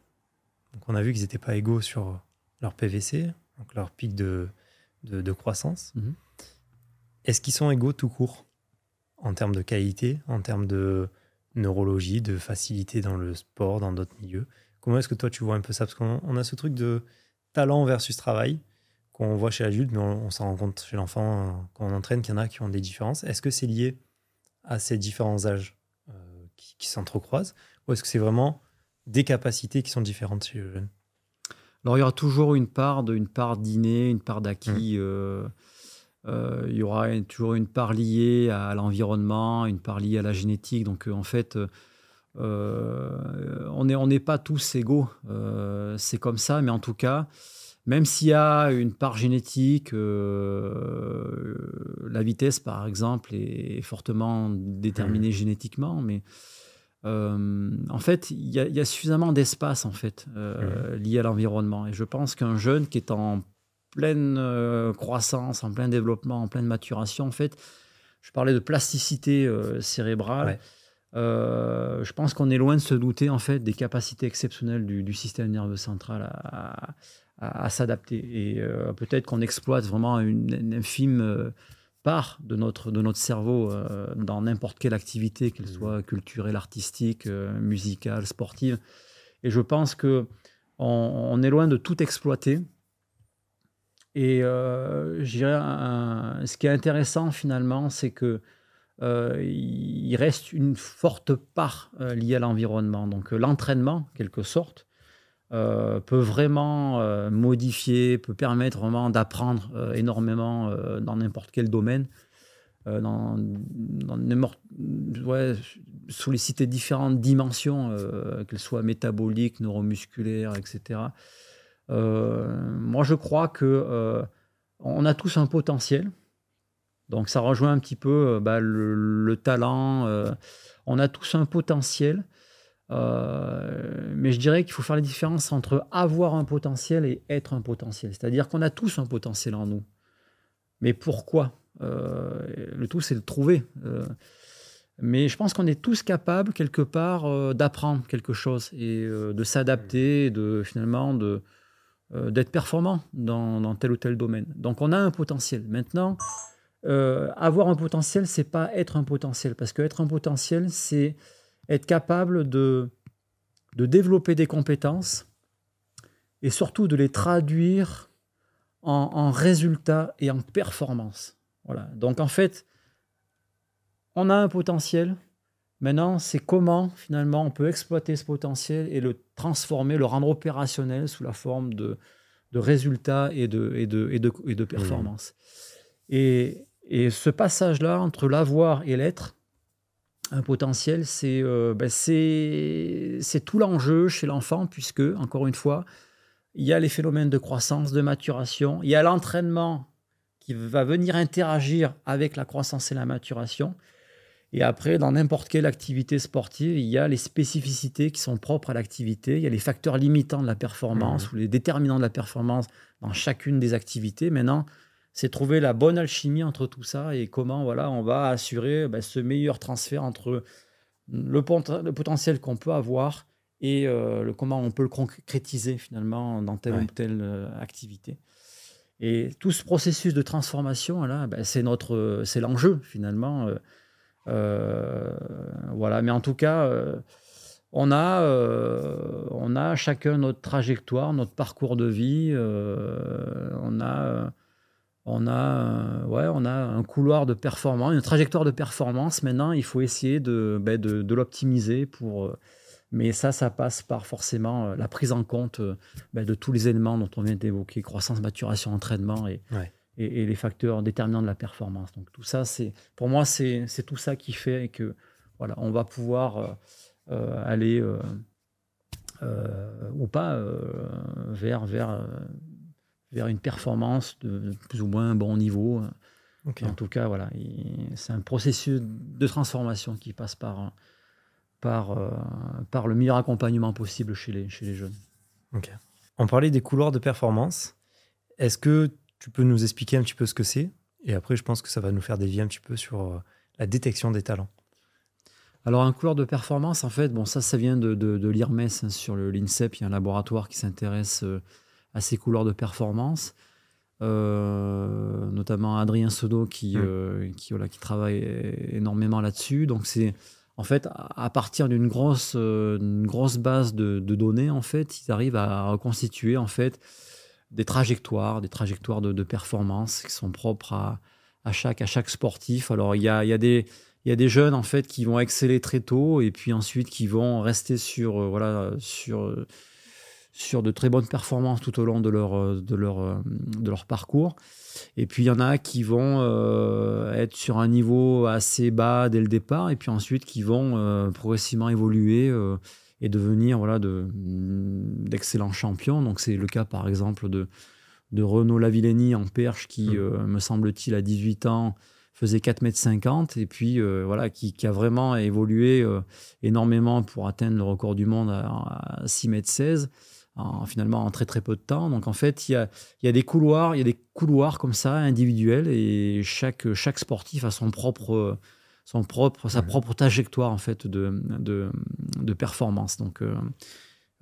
donc on a vu qu'ils n'étaient pas égaux sur leur PVC, donc leur pic de, de, croissance, mhm. est-ce qu'ils sont égaux tout court en termes de qualité, en termes de neurologie, de facilité dans le sport, dans d'autres milieux? Comment est-ce que toi tu vois un peu ça? Parce qu'on a ce truc de talent versus travail qu'on voit chez l'adulte, mais on, s'en rend compte chez l'enfant euh, quand on entraîne qu'il y en a qui ont des différences. Est-ce que c'est lié à ces différents âges euh, qui, s'entrecroisent? Ou est-ce que c'est vraiment des capacités qui sont différentes chez le jeune? Alors il y aura toujours une part de, une part d'inné, une part d'acquis. Mmh. Euh, il y aura toujours une part liée à l'environnement, une part liée à la génétique. Donc en fait, on n'est on pas tous égaux. c'est comme ça, mais en tout cas, même s'il y a une part génétique, euh, la vitesse par exemple est fortement déterminée mmh. génétiquement, mais euh, en fait il y, a suffisamment d'espace en fait euh, mmh. lié à l'environnement. Et je pense qu'un jeune qui est en pleine croissance, en plein développement, en pleine maturation, en fait, je parlais de plasticité cérébrale. Je pense qu'on est loin de se douter en fait des capacités exceptionnelles du, système nerveux central à, à, s'adapter. Et euh, peut-être qu'on exploite vraiment une, infime euh, part de notre, de notre cerveau euh, dans n'importe quelle activité, qu'elle mmh. soit culturelle, artistique, musicale, sportive. Et je pense que on, est loin de tout exploiter. Et euh, ce qui est intéressant finalement, c'est que il reste une forte part liée à l'environnement. Donc l'entraînement, quelque sorte, euh, peut vraiment euh, modifier, peut permettre vraiment d'apprendre euh, énormément dans n'importe quel domaine, dans, dans ouais, solliciter différentes dimensions, qu'elles soient métaboliques, neuromusculaires, etc. moi, je crois que on a tous un potentiel. Donc, ça rejoint un petit peu bah, le, talent. on a tous un potentiel. mais je dirais qu'il faut faire la différence entre avoir un potentiel et être un potentiel. C'est-à-dire qu'on a tous un potentiel en nous. Mais pourquoi? Le tout, c'est de trouver. Mais je pense qu'on est tous capables, quelque part, euh, d'apprendre quelque chose et euh, de s'adapter, de finalement de, euh, d'être performant dans, tel ou tel domaine. Donc on a un potentiel. Maintenant, avoir un potentiel, c'est pas être un potentiel. Parce que être un potentiel, c'est être capable de, de développer des compétences et surtout de les traduire en, en résultats et en performance. Voilà. Donc en fait, on a un potentiel. Maintenant, c'est comment finalement on peut exploiter ce potentiel et le transformer, le rendre opérationnel sous la forme de, résultats et de, et de, et de, performances. Mmh. Et, ce passage-là entre l'avoir et l'être, un potentiel, euh, ben, c'est c'est tout l'enjeu chez l'enfant, puisque, encore une fois, il y a les phénomènes de croissance, de maturation, il y a l'entraînement qui va venir interagir avec la croissance et la maturation. Et après, dans n'importe quelle activité sportive, il y a les spécificités qui sont propres à l'activité, il y a les facteurs limitants de la performance mmh. ou les déterminants de la performance dans chacune des activités. Maintenant, c'est trouver la bonne alchimie entre tout ça et comment voilà, on va assurer ben, ce meilleur transfert entre le, le potentiel qu'on peut avoir et euh, le, comment on peut le concrétiser finalement dans telle ou telle euh, activité. Et tout ce processus de transformation, là, ben, c'est notre, c'est l'enjeu finalement. Euh, voilà, mais en tout cas, on a, on a chacun notre trajectoire, notre parcours de vie. on a, on a, ouais, on a un couloir de performance, une trajectoire de performance. Maintenant, il faut essayer de, ben, de, l'optimiser pour. mais ça, ça passe par forcément la prise en compte ben, de tous les éléments dont on vient d'évoquer croissance, maturation, entraînement et, et, les facteurs déterminants de la performance. Donc tout ça, c'est pour moi, c'est tout ça qui fait que voilà, on va pouvoir euh, euh, aller euh, ou pas vers, vers, vers une performance de, plus ou moins bon niveau. En tout cas, voilà, c'est un processus de transformation qui passe par, par, par le meilleur accompagnement possible chez les, chez les jeunes. On parlait des couloirs de performance. Est-ce que tu peux nous expliquer un petit peu ce que c'est? Et après, je pense que ça va nous faire dévier un petit peu sur euh, la détection des talents. Alors, un couloir de performance, en fait, bon, ça, ça vient de, de, l'IRMES hein, sur l'INSEP. Il y a un laboratoire qui s'intéresse euh, à ces couloirs de performance. Euh, notamment Adrien qui, mmh. qui, voilà, qui travaille énormément là-dessus. Donc, c'est en fait à partir d'une grosse, grosse base de, de, données, en fait, ils arrivent à reconstituer en fait des trajectoires, des trajectoires de, performance qui sont propres à, à, chaque, à chaque sportif. Alors, il y a, y, a des, y a des jeunes, en fait, qui vont exceller très tôt et puis ensuite qui vont rester sur, euh, voilà, sur, sur de très bonnes performances tout au long de leur, de leur, de leur parcours. Et puis, il y en a qui vont euh, être sur un niveau assez bas dès le départ et puis ensuite qui vont euh, progressivement évoluer et devenir voilà, d'excellents champions. Donc c'est le cas par exemple de, de Renaud Lavillenie en perche qui, mmh. euh, me semble-t-il, à 18 ans faisait 4,50 m et puis euh, voilà, qui, qui, a vraiment évolué euh, énormément pour atteindre le record du monde à, 6,16 m. En, finalement en très très peu de temps. Donc en fait, il y a, y a, des couloirs, il y a des couloirs comme ça individuels et chaque, chaque sportif a son propre son propre, sa propre trajectoire en fait de, de, de performance. Donc euh,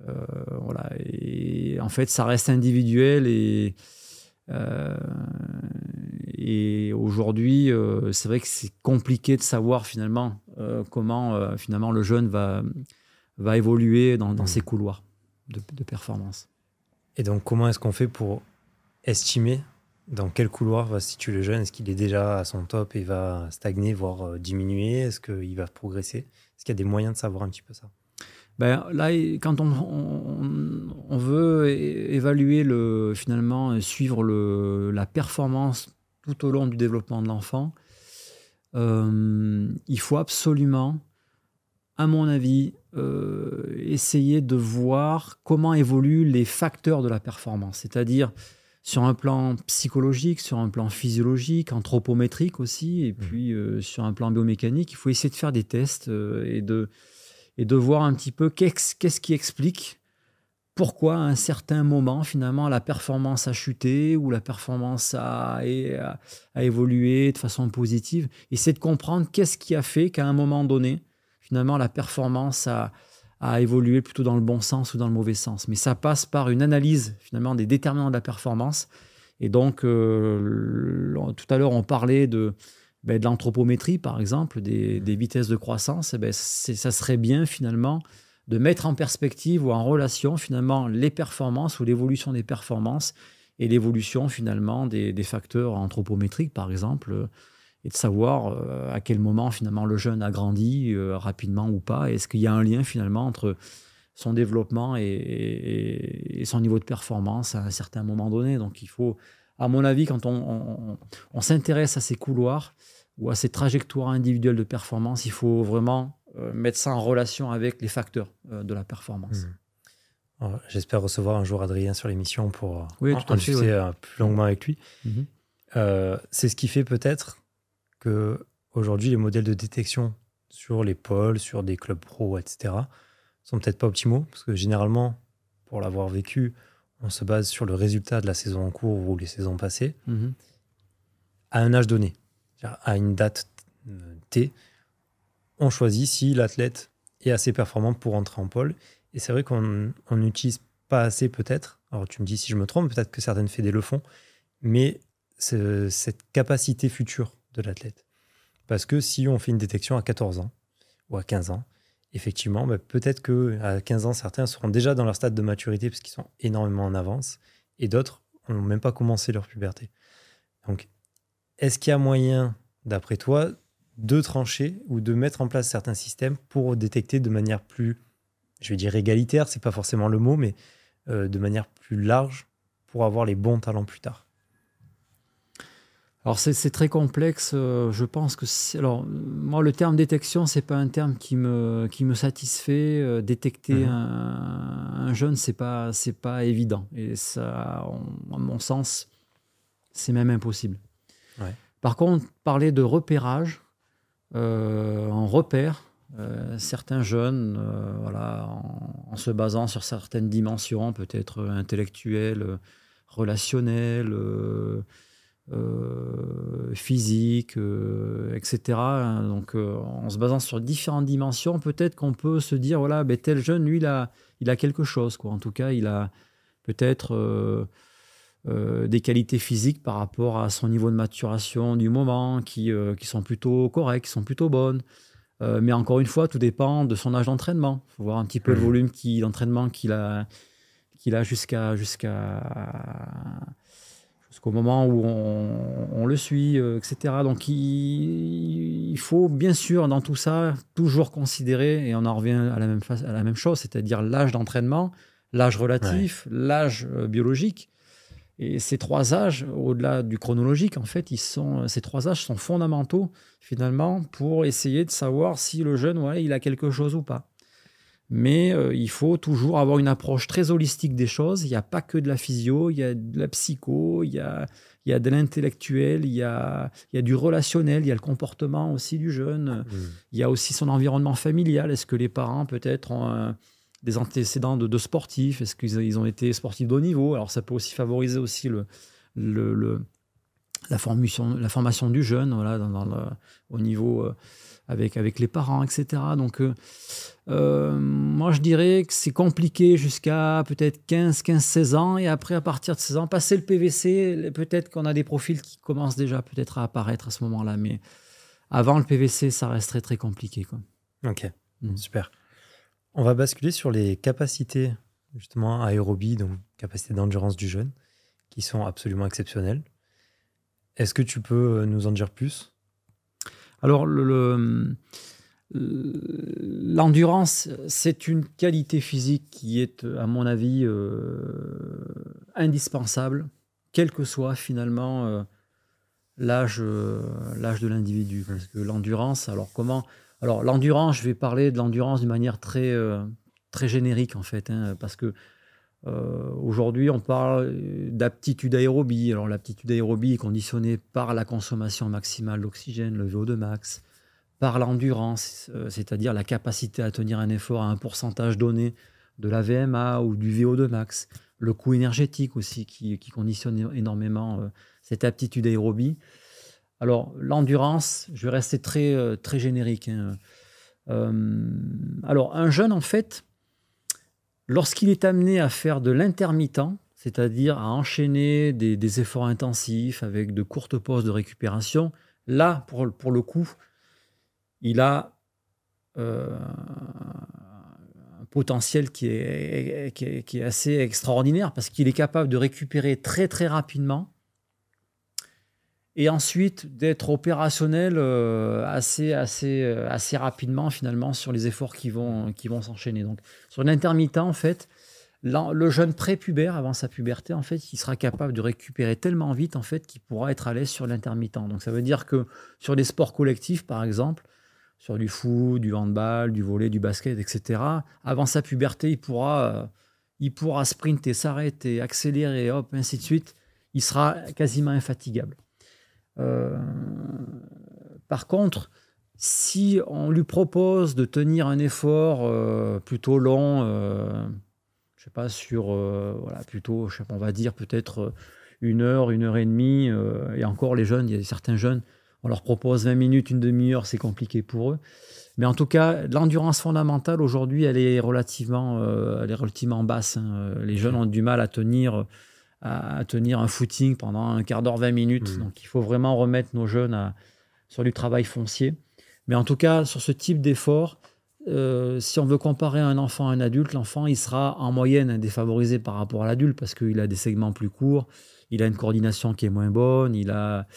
euh, voilà, et en fait ça reste individuel et euh, et aujourd'hui, c'est vrai que c'est compliqué de savoir finalement comment finalement le jeune va, va évoluer dans, dans ces couloirs de, de performance. Et donc, comment est-ce qu'on fait pour estimer dans quel couloir va se situer le jeune? Est-ce qu'il est déjà à son top et va stagner, voire euh, diminuer? Est-ce qu'il va progresser? Est-ce qu'il y a des moyens de savoir un petit peu ça? Ben, là, quand on, on, veut évaluer le, finalement, suivre le, la performance tout au long du développement de l'enfant, euh, il faut absolument, à mon avis, euh, essayer de voir comment évoluent les facteurs de la performance. C'est-à-dire, sur un plan psychologique, sur un plan physiologique, anthropométrique aussi, et mmh. puis euh, sur un plan biomécanique, il faut essayer de faire des tests euh, et, de, et de voir un petit peu qu'est-ce qui explique pourquoi à un certain moment, finalement, la performance a chuté ou la performance a, a, évolué de façon positive. C'est de comprendre qu'est-ce qui a fait qu'à un moment donné, finalement, la performance a, évolué plutôt dans le bon sens ou dans le mauvais sens. Mais ça passe par une analyse, finalement, des déterminants de la performance. Et donc, euh, tout à l'heure, on parlait de, ben, l'anthropométrie, par exemple, des, des, vitesses de croissance. Et eh ben, ça serait bien, finalement, de mettre en perspective ou en relation finalement les performances ou l'évolution des performances et l'évolution finalement des, facteurs anthropométriques par exemple euh, et de savoir euh, à quel moment finalement le jeune a grandi euh, rapidement ou pas. Est-ce qu'il y a un lien finalement entre son développement et, son niveau de performance à un certain moment donné? Donc il faut, à mon avis, quand on s'intéresse à ces couloirs ou à ces trajectoires individuelles de performance, il faut vraiment euh, mettre ça en relation avec les facteurs de la performance. Hmm. J'espère recevoir un jour Adrien sur l'émission pour oui, en, discuter plus longuement avec lui. Euh, c'est ce qui fait peut-être que aujourd'hui les modèles de détection sur les pôles, sur des clubs pro, etc., sont peut-être pas optimaux parce que généralement, pour l'avoir vécu, on se base sur le résultat de la saison en cours ou les saisons passées mhm. à un âge donné, à une date T on choisit si l'athlète est assez performant pour entrer en pôle. Et c'est vrai qu'on n'utilise pas assez peut-être. Alors tu me dis si je me trompe, peut-être que certaines fédés le font, mais cette capacité future de l'athlète. Parce que si on fait une détection à 14 ans ou à 15 ans, effectivement, bah, peut-être qu'à 15 ans, certains seront déjà dans leur stade de maturité parce qu'ils sont énormément en avance, et d'autres n'ont même pas commencé leur puberté. Donc, est-ce qu'il y a moyen, d'après toi, de trancher ou de mettre en place certains systèmes pour détecter de manière plus, je vais dire égalitaire, c'est pas forcément le mot, mais euh, de manière plus large pour avoir les bons talents plus tard? Alors c'est très complexe. Euh, je pense que alors moi le terme détection c'est pas un terme qui me qui me satisfait. Euh, détecter mhm. un, jeune c'est pas c'est pas évident et ça à mon sens c'est même impossible. Par contre parler de repérage euh, en repère euh, certains jeunes, euh, voilà, en, se basant sur certaines dimensions, peut-être intellectuelles, relationnelles, physiques, etc. Donc, en se basant sur différentes dimensions, peut-être qu'on peut se dire, voilà, ben, tel jeune, lui, il a, il a quelque chose. Quoi. En tout cas, il a peut-être euh, des qualités physiques par rapport à son niveau de maturation du moment qui, euh, qui sont plutôt correctes, qui sont plutôt bonnes. Euh, mais encore une fois, tout dépend de son âge d'entraînement. Il faut voir un petit peu le mmh. volume d'entraînement qu'il a, qu'il a jusqu'à jusqu'à jusqu'au moment où on, le suit, etc. Donc il, il, faut bien sûr dans tout ça toujours considérer, et on en revient à la même, à la même chose, c'est-à-dire l'âge d'entraînement, l'âge relatif, l'âge biologique. Et ces trois âges, au-delà du chronologique, en fait, ils sont, ces trois âges sont fondamentaux finalement pour essayer de savoir si le jeune, ouais, il a quelque chose ou pas. Mais euh, il faut toujours avoir une approche très holistique des choses. Il n'y a pas que de la physio, il y a de la psycho, il y a, il y a de l'intellectuel, il y a, il y a du relationnel, il y a le comportement aussi du jeune. Mmh. Il y a aussi son environnement familial. Est-ce que les parents peut-être ont un des antécédents de, sportifs? Est-ce qu'ils ont été sportifs de haut niveau? Alors ça peut aussi favoriser aussi le, le, la, formation, la formation du jeune voilà, dans, au niveau euh, avec, avec les parents, etc. Donc euh, euh, moi je dirais que c'est compliqué jusqu'à peut-être 15, 15, 16 ans et après à partir de 16 ans, passer le PVC, peut-être qu'on a des profils qui commencent déjà peut-être à apparaître à ce moment-là, mais avant le PVC, ça resterait très compliqué. Quoi. Ok, mmh. super. On va basculer sur les capacités justement aérobie, donc capacités d'endurance du jeune, qui sont absolument exceptionnelles. Est-ce que tu peux euh, nous en dire plus? Alors, l'endurance, c'est une qualité physique qui est, à mon avis, euh, indispensable, quel que soit finalement euh, l'âge de l'individu. Parce que l'endurance, alors comment alors l'endurance, je vais parler de l'endurance d'une manière très, euh, très générique en fait, hein, parce que euh, aujourd'hui on parle d'aptitude aérobie. Alors l'aptitude aérobie est conditionnée par la consommation maximale d'oxygène, le VO2 max, par l'endurance, c'est-à-dire la capacité à tenir un effort à un pourcentage donné de la VMA ou du VO2 max, le coût énergétique aussi qui, conditionne énormément cette aptitude aérobie. Alors, l'endurance, je vais rester très, euh, très générique. Hein. Euh, alors, un jeune, en fait, lorsqu'il est amené à faire de l'intermittent, c'est-à-dire à enchaîner des, efforts intensifs avec de courtes pauses de récupération, là, pour le coup, il a euh, un potentiel qui est, assez extraordinaire parce qu'il est capable de récupérer très très rapidement et ensuite d'être opérationnel euh, assez, assez, euh, assez rapidement finalement sur les efforts qui vont, qui vont s'enchaîner. Donc sur l'intermittent, en fait, le jeune prépubère, avant sa puberté, en fait, il sera capable de récupérer tellement vite en fait qu'il pourra être à l'aise sur l'intermittent. Donc ça veut dire que sur les sports collectifs, par exemple, sur du foot, du handball, du volet, du basket, etc., avant sa puberté, il pourra, euh, il pourra sprinter, s'arrêter, accélérer, hop, ainsi de suite. Il sera quasiment infatigable. Euh, par contre, si on lui propose de tenir un effort euh, plutôt long, euh, je sais pas, sur, voilà, plutôt, je sais pas, on va dire peut-être une heure, une heure et demie, et encore les jeunes, il y a certains jeunes, on leur propose 20 minutes, une demi-heure, c'est compliqué pour eux. Mais en tout cas, l'endurance fondamentale aujourd'hui, elle est relativement, elle est relativement basse. Hein. Les jeunes ont du mal à tenir à, tenir un footing pendant un quart d'heure, 20 minutes. Mmh. Donc il faut vraiment remettre nos jeunes sur du travail foncier. Mais en tout cas, sur ce type d'effort, euh, si on veut comparer un enfant à un adulte, l'enfant, il sera en moyenne défavorisé par rapport à l'adulte parce qu'il a des segments plus courts, il a une coordination qui est moins bonne, il a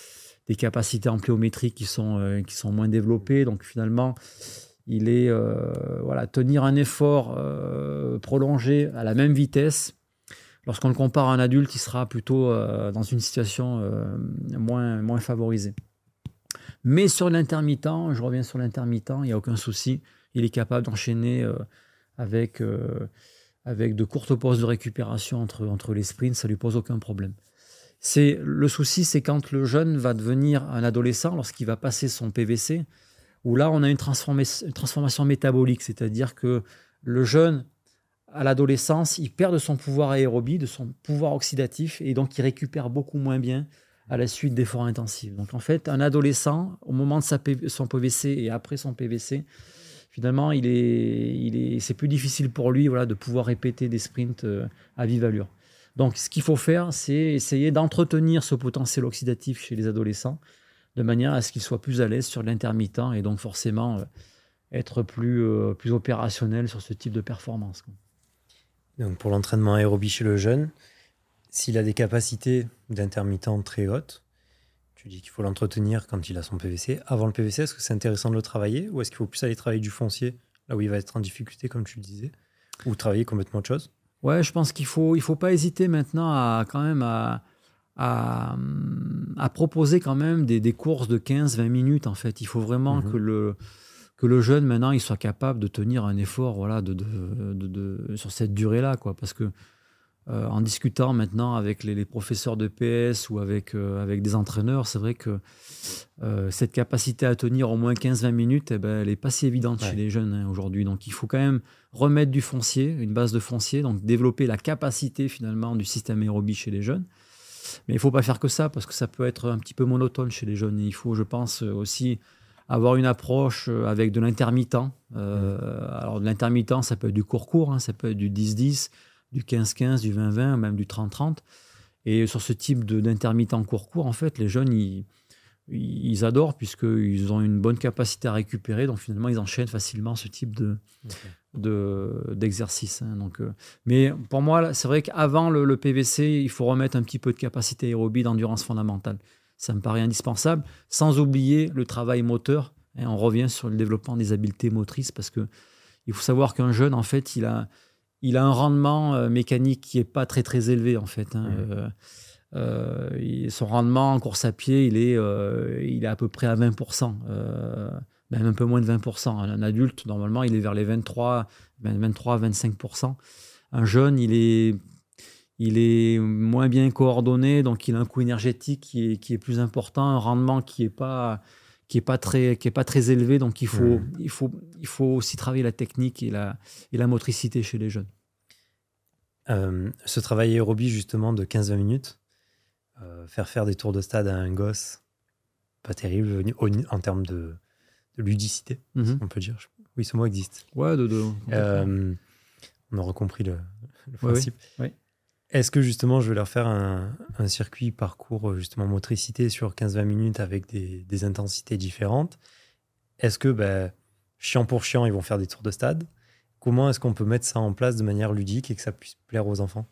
des capacités ampliométriques qui sont, euh, qui sont moins développées. Donc finalement, il est euh, voilà tenir un effort prolongé à la même vitesse Lorsqu'on le compare à un adulte, il sera plutôt euh, dans une situation euh, moins, favorisée. Mais sur l'intermittent, je reviens sur l'intermittent, il n'y a aucun souci. Il est capable d'enchaîner euh, avec, avec de courtes pauses de récupération entre, entre les sprints, ça ne lui pose aucun problème. C'est, le souci, c'est quand le jeune va devenir un adolescent, lorsqu'il va passer son PVC, où là, on a une, transformation métabolique, c'est-à-dire que le jeune à l'adolescence, il perd de son pouvoir aérobie, de son pouvoir oxydatif, et donc il récupère beaucoup moins bien à la suite d'efforts intensifs. Donc en fait, un adolescent, au moment de son PVC et après son PVC, finalement, il est, il est, c'est plus difficile pour lui voilà, de pouvoir répéter des sprints euh, à vive allure. Donc ce qu'il faut faire, c'est essayer d'entretenir ce potentiel oxydatif chez les adolescents, de manière à ce qu'ils soient plus à l'aise sur l'intermittent et donc forcément euh, être plus, euh, plus opérationnel sur ce type de performance. Donc pour l'entraînement aérobie chez le jeune, s'il a des capacités d'intermittent très hautes, tu dis qu'il faut l'entretenir quand il a son PVC. Avant le PVC, est-ce que c'est intéressant de le travailler ou est-ce qu'il faut plus aller travailler du foncier, là où il va être en difficulté, comme tu le disais, ou travailler complètement autre chose? Ouais, je pense qu'il faut, il faut pas hésiter maintenant à quand même à, à, proposer quand même des, des courses de 15-20 minutes en fait. Il faut vraiment mhm. que le que le jeune maintenant il soit capable de tenir un effort voilà de, de, sur cette durée là quoi parce que euh, en discutant maintenant avec les, professeurs de PS ou avec, euh, avec des entraîneurs, c'est vrai que euh, cette capacité à tenir au moins 15-20 minutes, eh ben, elle n'est pas si évidente chez les jeunes hein, aujourd'hui. Donc il faut quand même remettre du foncier, une base de foncier, donc développer la capacité finalement du système aérobie chez les jeunes. Mais il ne faut pas faire que ça parce que ça peut être un petit peu monotone chez les jeunes. il faut, je pense, aussi avoir une approche avec de l'intermittent. Euh, alors, de l'intermittent, ça peut être du court-court, hein, ça peut être du 10-10, du 15-15, du 20-20, même du 30-30. Et sur ce type d'intermittent court-court, en fait, les jeunes, ils, ils adorent puisqu'ils ont une bonne capacité à récupérer. Donc, finalement, ils enchaînent facilement ce type de, d'exercice. Hein. donc, euh, mais pour moi, c'est vrai qu'avant le, le, PVC, il faut remettre un petit peu de capacité aérobie d'endurance fondamentale. Ça me paraît indispensable, sans oublier le travail moteur. Et on revient sur le développement des habiletés motrices parce que il faut savoir qu'un jeune, en fait, il a, il a un rendement euh, mécanique qui est pas très très élevé en fait. Hein. Euh, euh, son rendement en course à pied, il est, il est à peu près à 20%, même un peu moins de 20%. Un adulte, normalement, il est vers les 23, 23 25%. Un jeune, il est il est moins bien coordonné, donc il a un coût énergétique qui est, qui est plus important, un rendement qui n'est pas, qui est pas très qui est pas très élevé. Donc il faut mmh. il faut il faut aussi travailler la technique et la et la motricité chez les jeunes. Euh, ce travail aérobie justement de 15-20 minutes, euh, faire faire des tours de stade à un gosse, pas terrible en termes de, ludicité, mmh. on peut dire. Oui, ce mot existe. Ouais, de, de euh, on aura compris le, principe. Est-ce que justement, je vais leur faire un, circuit parcours justement motricité sur 15-20 minutes avec des, intensités différentes? Est-ce que, ben, chiant pour chiant, ils vont faire des tours de stade? Comment est-ce qu'on peut mettre ça en place de manière ludique et que ça puisse plaire aux enfants?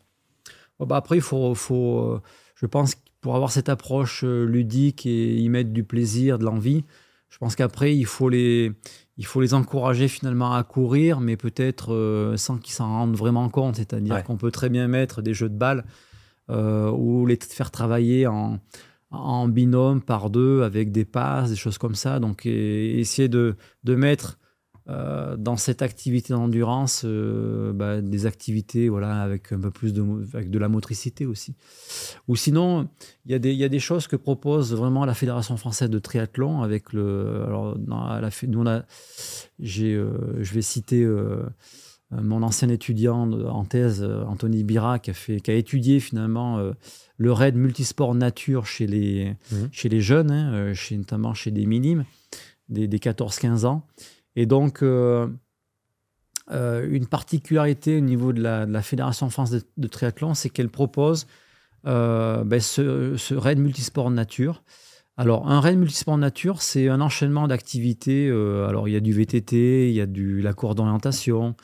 Bah Après, il faut, faut, euh, je pense, pour avoir cette approche euh, ludique et y mettre du plaisir, de l'envie, je pense qu'après, il faut les, il faut les encourager finalement à courir, mais peut-être euh, sans qu'ils s'en rendent vraiment compte. C'est-à-dire qu'on peut très bien mettre des jeux de balles euh, ou les faire travailler en, en, binôme par deux avec des passes, des choses comme ça. Donc, essayer de, de mettre euh, dans cette activité d'endurance, euh, bah, des activités voilà, avec un peu plus de, avec de la motricité aussi. Ou sinon, il y, y, a des choses que propose vraiment la Fédération française de triathlon avec le. Alors, dans la, nous, on a, j'ai, euh, je vais citer mon ancien étudiant en thèse, Anthony Bira, qui a, fait, qui a étudié finalement le raid multisport nature chez les, mmh. chez les jeunes, hein, chez, notamment chez des minimes, des, des 14-15 ans. Et donc, euh, euh, une particularité au niveau de la, Fédération France de, triathlon, c'est qu'elle propose euh, ben, ce, raid multisport nature. Alors, un raid multisport nature, c'est un enchaînement d'activités. alors, il y a du VTT, il y a du, la cour d'orientation,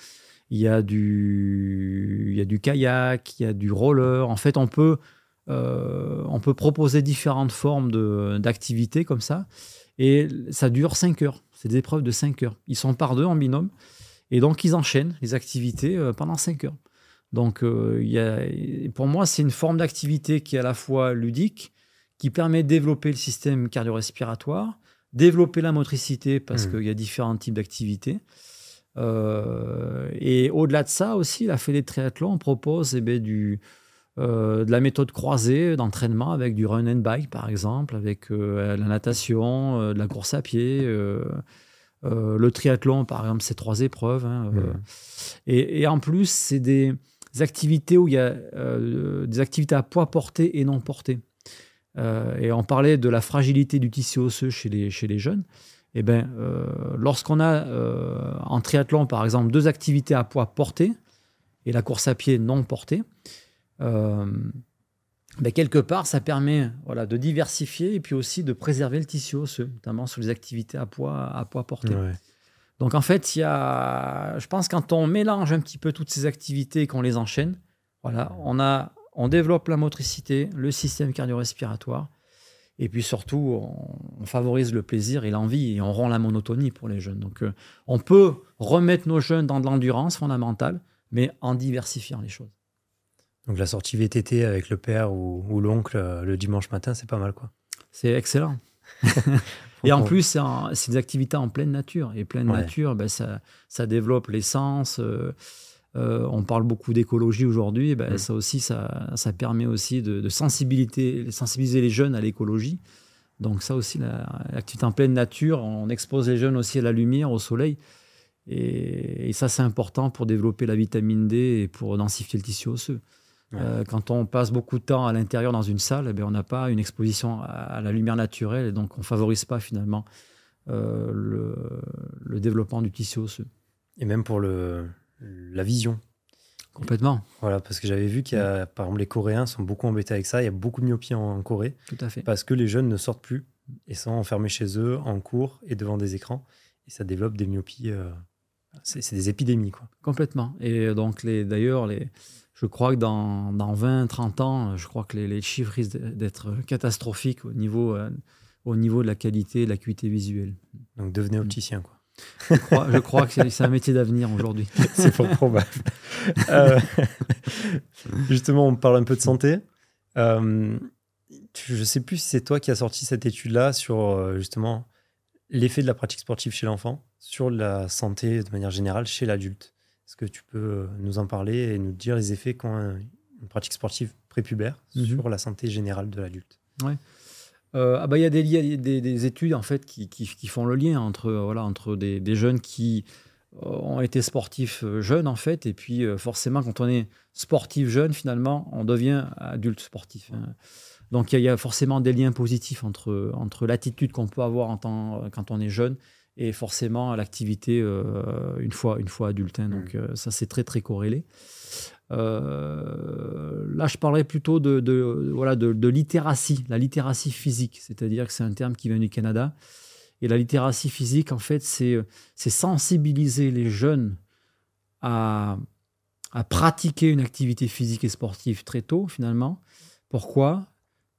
il y, a du, il y a du kayak, il y a du roller. En fait, on peut, on peut proposer différentes formes d'activités comme ça. Et ça dure 5 heures. C'est des épreuves de 5 heures. Ils sont par deux en binôme. Et donc, ils enchaînent les activités euh, pendant 5 heures. Donc, euh, y a, pour moi, c'est une forme d'activité qui est à la fois ludique, qui permet de développer le système cardio-respiratoire, développer la motricité, parce mmh. qu'il y a différents types d'activités. Euh, et au-delà de ça aussi, la Fédé de triathlon propose eh bien, du, euh, de la méthode croisée d'entraînement avec du run and bike, par exemple, avec euh, la natation, euh, de la course à pied. le triathlon, par exemple, c'est trois épreuves. Hein, mmh. et, en plus, c'est des activités où il y a des activités à poids porté et non porté. et on parlait de la fragilité du tissu osseux chez les, chez les jeunes. Et eh ben, lorsqu'on a en triathlon, par exemple, deux activités à poids porté et la course à pied non portée, ben, quelque part, ça permet voilà, de diversifier et puis aussi de préserver le tissu osseux, notamment sur les activités à poids, à poids porté. Donc en fait, il y a, je pense quand on mélange un petit peu toutes ces activités et qu'on les enchaîne, voilà, on, a, on développe la motricité, le système cardio-respiratoire, et puis surtout, on, favorise le plaisir et l'envie, et on rend la monotonie pour les jeunes. Donc euh, on peut remettre nos jeunes dans de l'endurance fondamentale, mais en diversifiant les choses. Donc la sortie VTT avec le père ou, l'oncle euh, le dimanche matin, c'est pas mal quoi. C'est excellent. et en plus, c'est des activités en pleine nature. Et pleine nature, ben, ça, ça, développe l'essence. Euh, euh, on parle beaucoup d'écologie aujourd'hui. Ben, mm. Ça aussi, ça, ça, permet aussi de, sensibiliser, sensibiliser les jeunes à l'écologie. Donc ça aussi, l'activité en pleine nature, on expose les jeunes aussi à la lumière, au soleil. Et, et ça, c'est important pour développer la vitamine D et pour densifier le tissu osseux. Euh, quand on passe beaucoup de temps à l'intérieur dans une salle, eh on n'a pas une exposition à, la lumière naturelle et donc on ne favorise pas finalement euh, le, développement du tissu osseux. Et même pour le, la vision. Complètement. Voilà, parce que j'avais vu qu'il y a, par exemple, les Coréens sont beaucoup embêtés avec ça. Il y a beaucoup de myopie en, Corée. Tout à fait. Parce que les jeunes ne sortent plus et sont enfermés chez eux, en cours et devant des écrans. Et ça développe des myopies. Euh, c'est des épidémies, quoi. Complètement. Et donc, d'ailleurs, les, je crois que dans, dans 20, 30 ans, je crois que les, chiffres risquent d'être catastrophiques au niveau, euh, au niveau de la qualité et de l'acuité visuelle. Donc devenez opticien, quoi. Je crois, que c'est un métier d'avenir aujourd'hui. c'est fort probable. Euh, justement, on parle un peu de santé. Euh, je ne sais plus si c'est toi qui as sorti cette étude-là sur justement l'effet de la pratique sportive chez l'enfant sur la santé de manière générale chez l'adulte. Est-ce que tu peux euh, nous en parler et nous dire les effets qu'ont une pratique sportive prépubère mhm. sur la santé générale de l'adulte Ouais. ah bah, il y a des, des, études en fait qui, qui, font le lien entre, voilà, entre des, des, jeunes qui ont été sportifs jeunes en fait, et puis forcément quand on est sportif jeune, finalement, on devient adulte sportif. Hein. Donc il y, a forcément des liens positifs entre, entre l'attitude qu'on peut avoir en temps, quand on est jeune et forcément l'activité euh, une, fois, une fois adulte. Hein. donc mmh. euh, ça, c'est très, très corrélé. Euh, là, je parlerai plutôt de, de voilà, de, de, littératie, la littératie physique, c'est-à-dire que c'est un terme qui vient du Canada. Et la littératie physique, en fait, c'est sensibiliser les jeunes à, à pratiquer une activité physique et sportive très tôt, finalement. Pourquoi?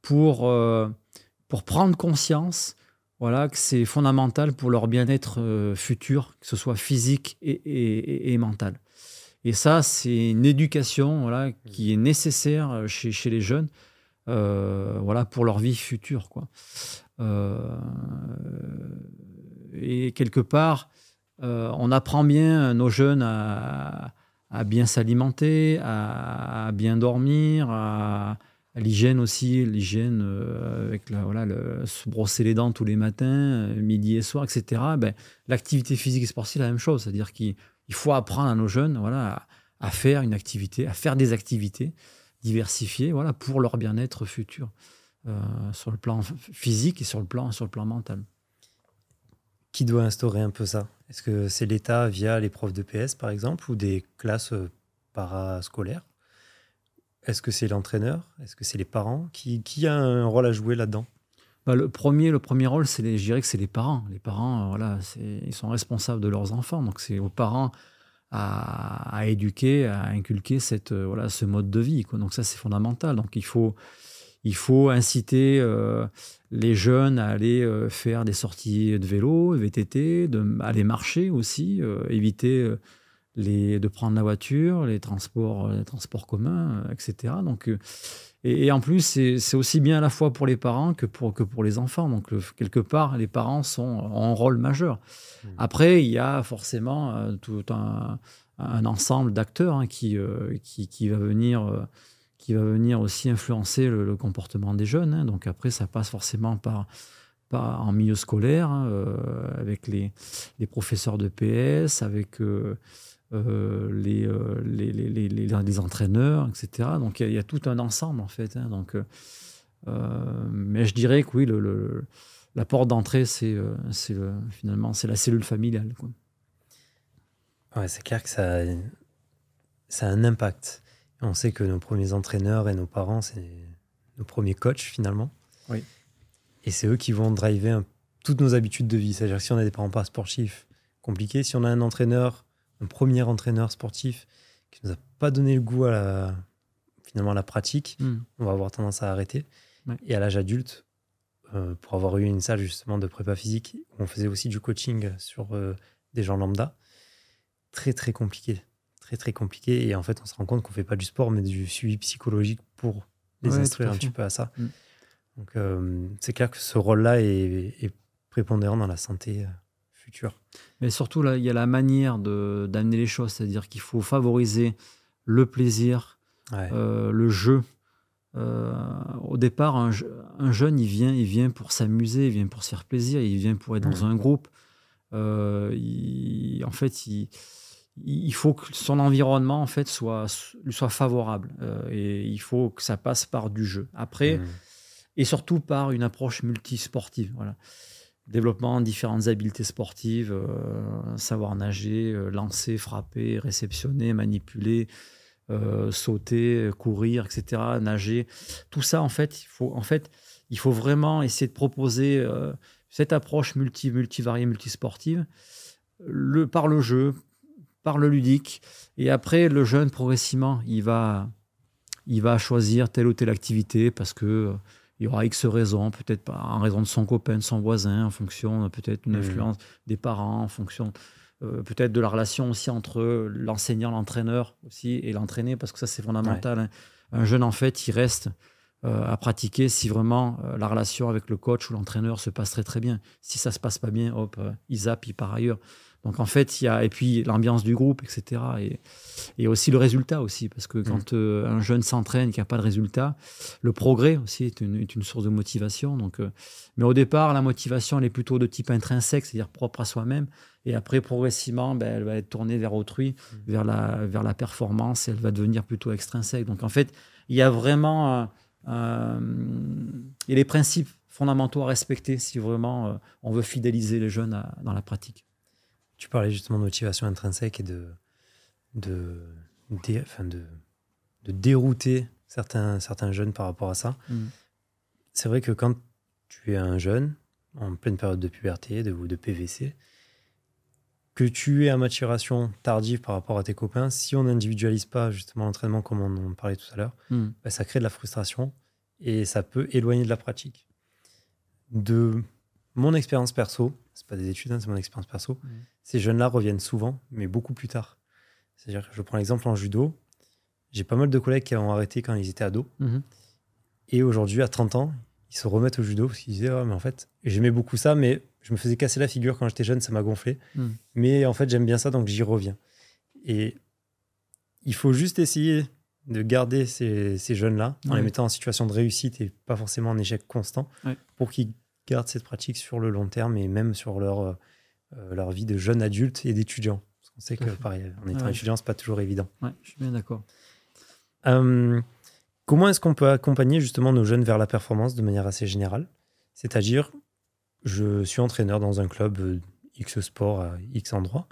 Pour, pour prendre conscience voilà, que c'est fondamental pour leur bien-être euh, futur, que ce soit physique et, mental. Et ça, c'est une éducation voilà, qui est nécessaire euh, chez, les jeunes euh, voilà, pour leur vie future. Quoi. et quelque part, on apprend bien nos jeunes à, à bien s'alimenter, à, bien dormir, à, L'hygiène aussi, l'hygiène euh, avec la, voilà, se brosser les dents tous les matins, euh, midi et soir, etc. Ben, L'activité physique et sportive, la même chose. C'est-à-dire qu'il faut apprendre à nos jeunes voilà, à, faire une activité, à faire des activités diversifiées voilà, pour leur bien-être futur, euh, sur le plan physique et sur le plan, sur le plan mental. Qui doit instaurer un peu ça? Est-ce que c'est l'État via les profs de PS, par exemple, ou des classes parascolaires? Est-ce que c'est l'entraîneur? Est-ce que c'est les parents? Qui, qui, a un rôle à jouer là-dedans? Bah, le, premier, le premier rôle, c'est je dirais que c'est les parents. Les parents, euh, voilà, ils sont responsables de leurs enfants. Donc c'est aux parents à, à, éduquer, à inculquer cette, euh, voilà, ce mode de vie. Donc ça, c'est fondamental. Donc il faut, il faut inciter euh, les jeunes à aller faire des sorties de vélo, VTT, de, aller marcher aussi, éviter de prendre la voiture, les transports, les transports communs, euh, etc. Donc, euh, et, en plus, c'est aussi bien à la fois pour les parents que pour, que pour les enfants. Donc, quelque part, les parents sont, ont un rôle majeur. Mmh. Après, il y a forcément euh, tout un, ensemble d'acteurs hein, qui, qui, qui, va venir, qui va venir aussi influencer le, comportement des jeunes. Hein. Donc, après, ça passe forcément par par, en milieu scolaire, hein, avec les, les, professeurs de PS, avec euh, les, euh, les, les, les, entraîneurs, etc. Donc il y, a tout un ensemble en fait. Hein. donc, euh, mais je dirais que oui, le, la porte d'entrée, c'est finalement c'est la cellule familiale. Quoi. Ouais, c'est clair que ça, ça a un impact. On sait que nos premiers entraîneurs et nos parents, c'est nos premiers coachs finalement. Oui. Et c'est eux qui vont driver toutes nos habitudes de vie. C'est-à-dire que si on a des parents pas sportifs, compliqué. Si on a un entraîneur un premier entraîneur sportif qui nous a pas donné le goût à la, finalement à la pratique, hmm. on va avoir tendance à arrêter. Et à l'âge adulte, euh, pour avoir eu une salle justement de prépa physique, où on faisait aussi du coaching sur euh, des gens lambda, très très compliqué. Très très compliqué. Et en fait, on se rend compte qu'on fait pas du sport, mais du suivi psychologique pour les instruire un petit peu à ça. Hmm. Donc euh, c'est clair que ce rôle-là est, est, prépondérant dans la santé Mais surtout, là, il y a la manière d'amener les choses, c'est-à-dire qu'il faut favoriser le plaisir, euh, le jeu. Euh, au départ, un, jeune, il vient, il vient pour s'amuser, il vient pour se faire plaisir, il vient pour être dans un groupe. Euh, en fait, il, il, faut que son environnement en fait soit, soit favorable et il faut que ça passe par du jeu. Après, et surtout par une approche multisportive. Voilà développement différentes habiletés sportives, euh, savoir nager, euh, lancer, frapper, réceptionner, manipuler, euh, sauter, courir, etc., nager. Tout ça, en fait, il faut, en fait, il faut vraiment essayer de proposer cette approche multi, multivariée, multisportive le, par le jeu, par le ludique. Et après, le jeune, progressivement, il va, il va choisir telle ou telle activité parce que il y aura X raisons, peut-être en raison de son copain, de son voisin, en fonction peut-être d'une mmh. influence des parents, en fonction euh, peut-être de la relation aussi entre l'enseignant, l'entraîneur aussi et l'entraîné, parce que ça c'est fondamental. Hein. Un jeune en fait, il reste euh, à pratiquer si vraiment euh, la relation avec le coach ou l'entraîneur se passe très très bien. Si ça se passe pas bien, hop, il zappe, il part ailleurs. Donc en fait, il y a et puis l'ambiance du groupe, etc. Et, et aussi le résultat aussi, parce que quand Mm. euh, un jeune s'entraîne, qu'il n'y a pas de résultat, le progrès aussi est une, est une source de motivation. Donc, euh, mais au départ, la motivation elle est plutôt de type intrinsèque, c'est-à-dire propre à soi-même. Et après, progressivement, ben, elle va être tournée vers autrui, vers la, vers la performance, et elle va devenir plutôt extrinsèque. Donc en fait, il y a vraiment euh, euh, il y a les principes fondamentaux à respecter si vraiment euh, on veut fidéliser les jeunes à- dans la pratique. Tu parlais justement de motivation intrinsèque et de, de, dé- enfin de, de dérouter certains, certains jeunes par rapport à ça. Mm. C'est vrai que quand tu es un jeune, en pleine période de puberté de, ou de PVC, que tu es à maturation tardive par rapport à tes copains, si on n'individualise pas justement l'entraînement comme on en parlait tout à l'heure, Mm. bah, ça crée de la frustration et ça peut éloigner de la pratique. De mon expérience perso, c'est pas des études, hein, c'est mon expérience perso, Mhm. ces jeunes-là reviennent souvent, mais beaucoup plus tard. C'est-à-dire je prends l'exemple en judo, j'ai pas mal de collègues qui ont arrêté quand ils étaient ados, Mhm. et aujourd'hui, à 30 ans, ils se remettent au judo parce qu'ils disaient, Ah, mais en fait, j'aimais beaucoup ça, mais je me faisais casser la figure quand j'étais jeune, ça m'a gonflé. Mm. Mais en fait, j'aime bien ça, donc j'y reviens. Et il faut juste essayer de garder ces, ces jeunes-là en les mettant en situation de réussite et pas forcément en échec constant pour qu'ils gardent cette pratique sur le long terme et même sur leur, euh, euh, leur vie de jeune adulte et d'étudiant. Parce qu'on sait Tout que, fait. pareil, en étant Ouais. étudiant, c'est pas toujours évident. Ouais, je suis bien d'accord. Euh, comment est-ce qu'on peut accompagner justement nos jeunes vers la performance de manière assez générale? C'est-à-dire, je suis entraîneur dans un club euh, X sport à X endroit.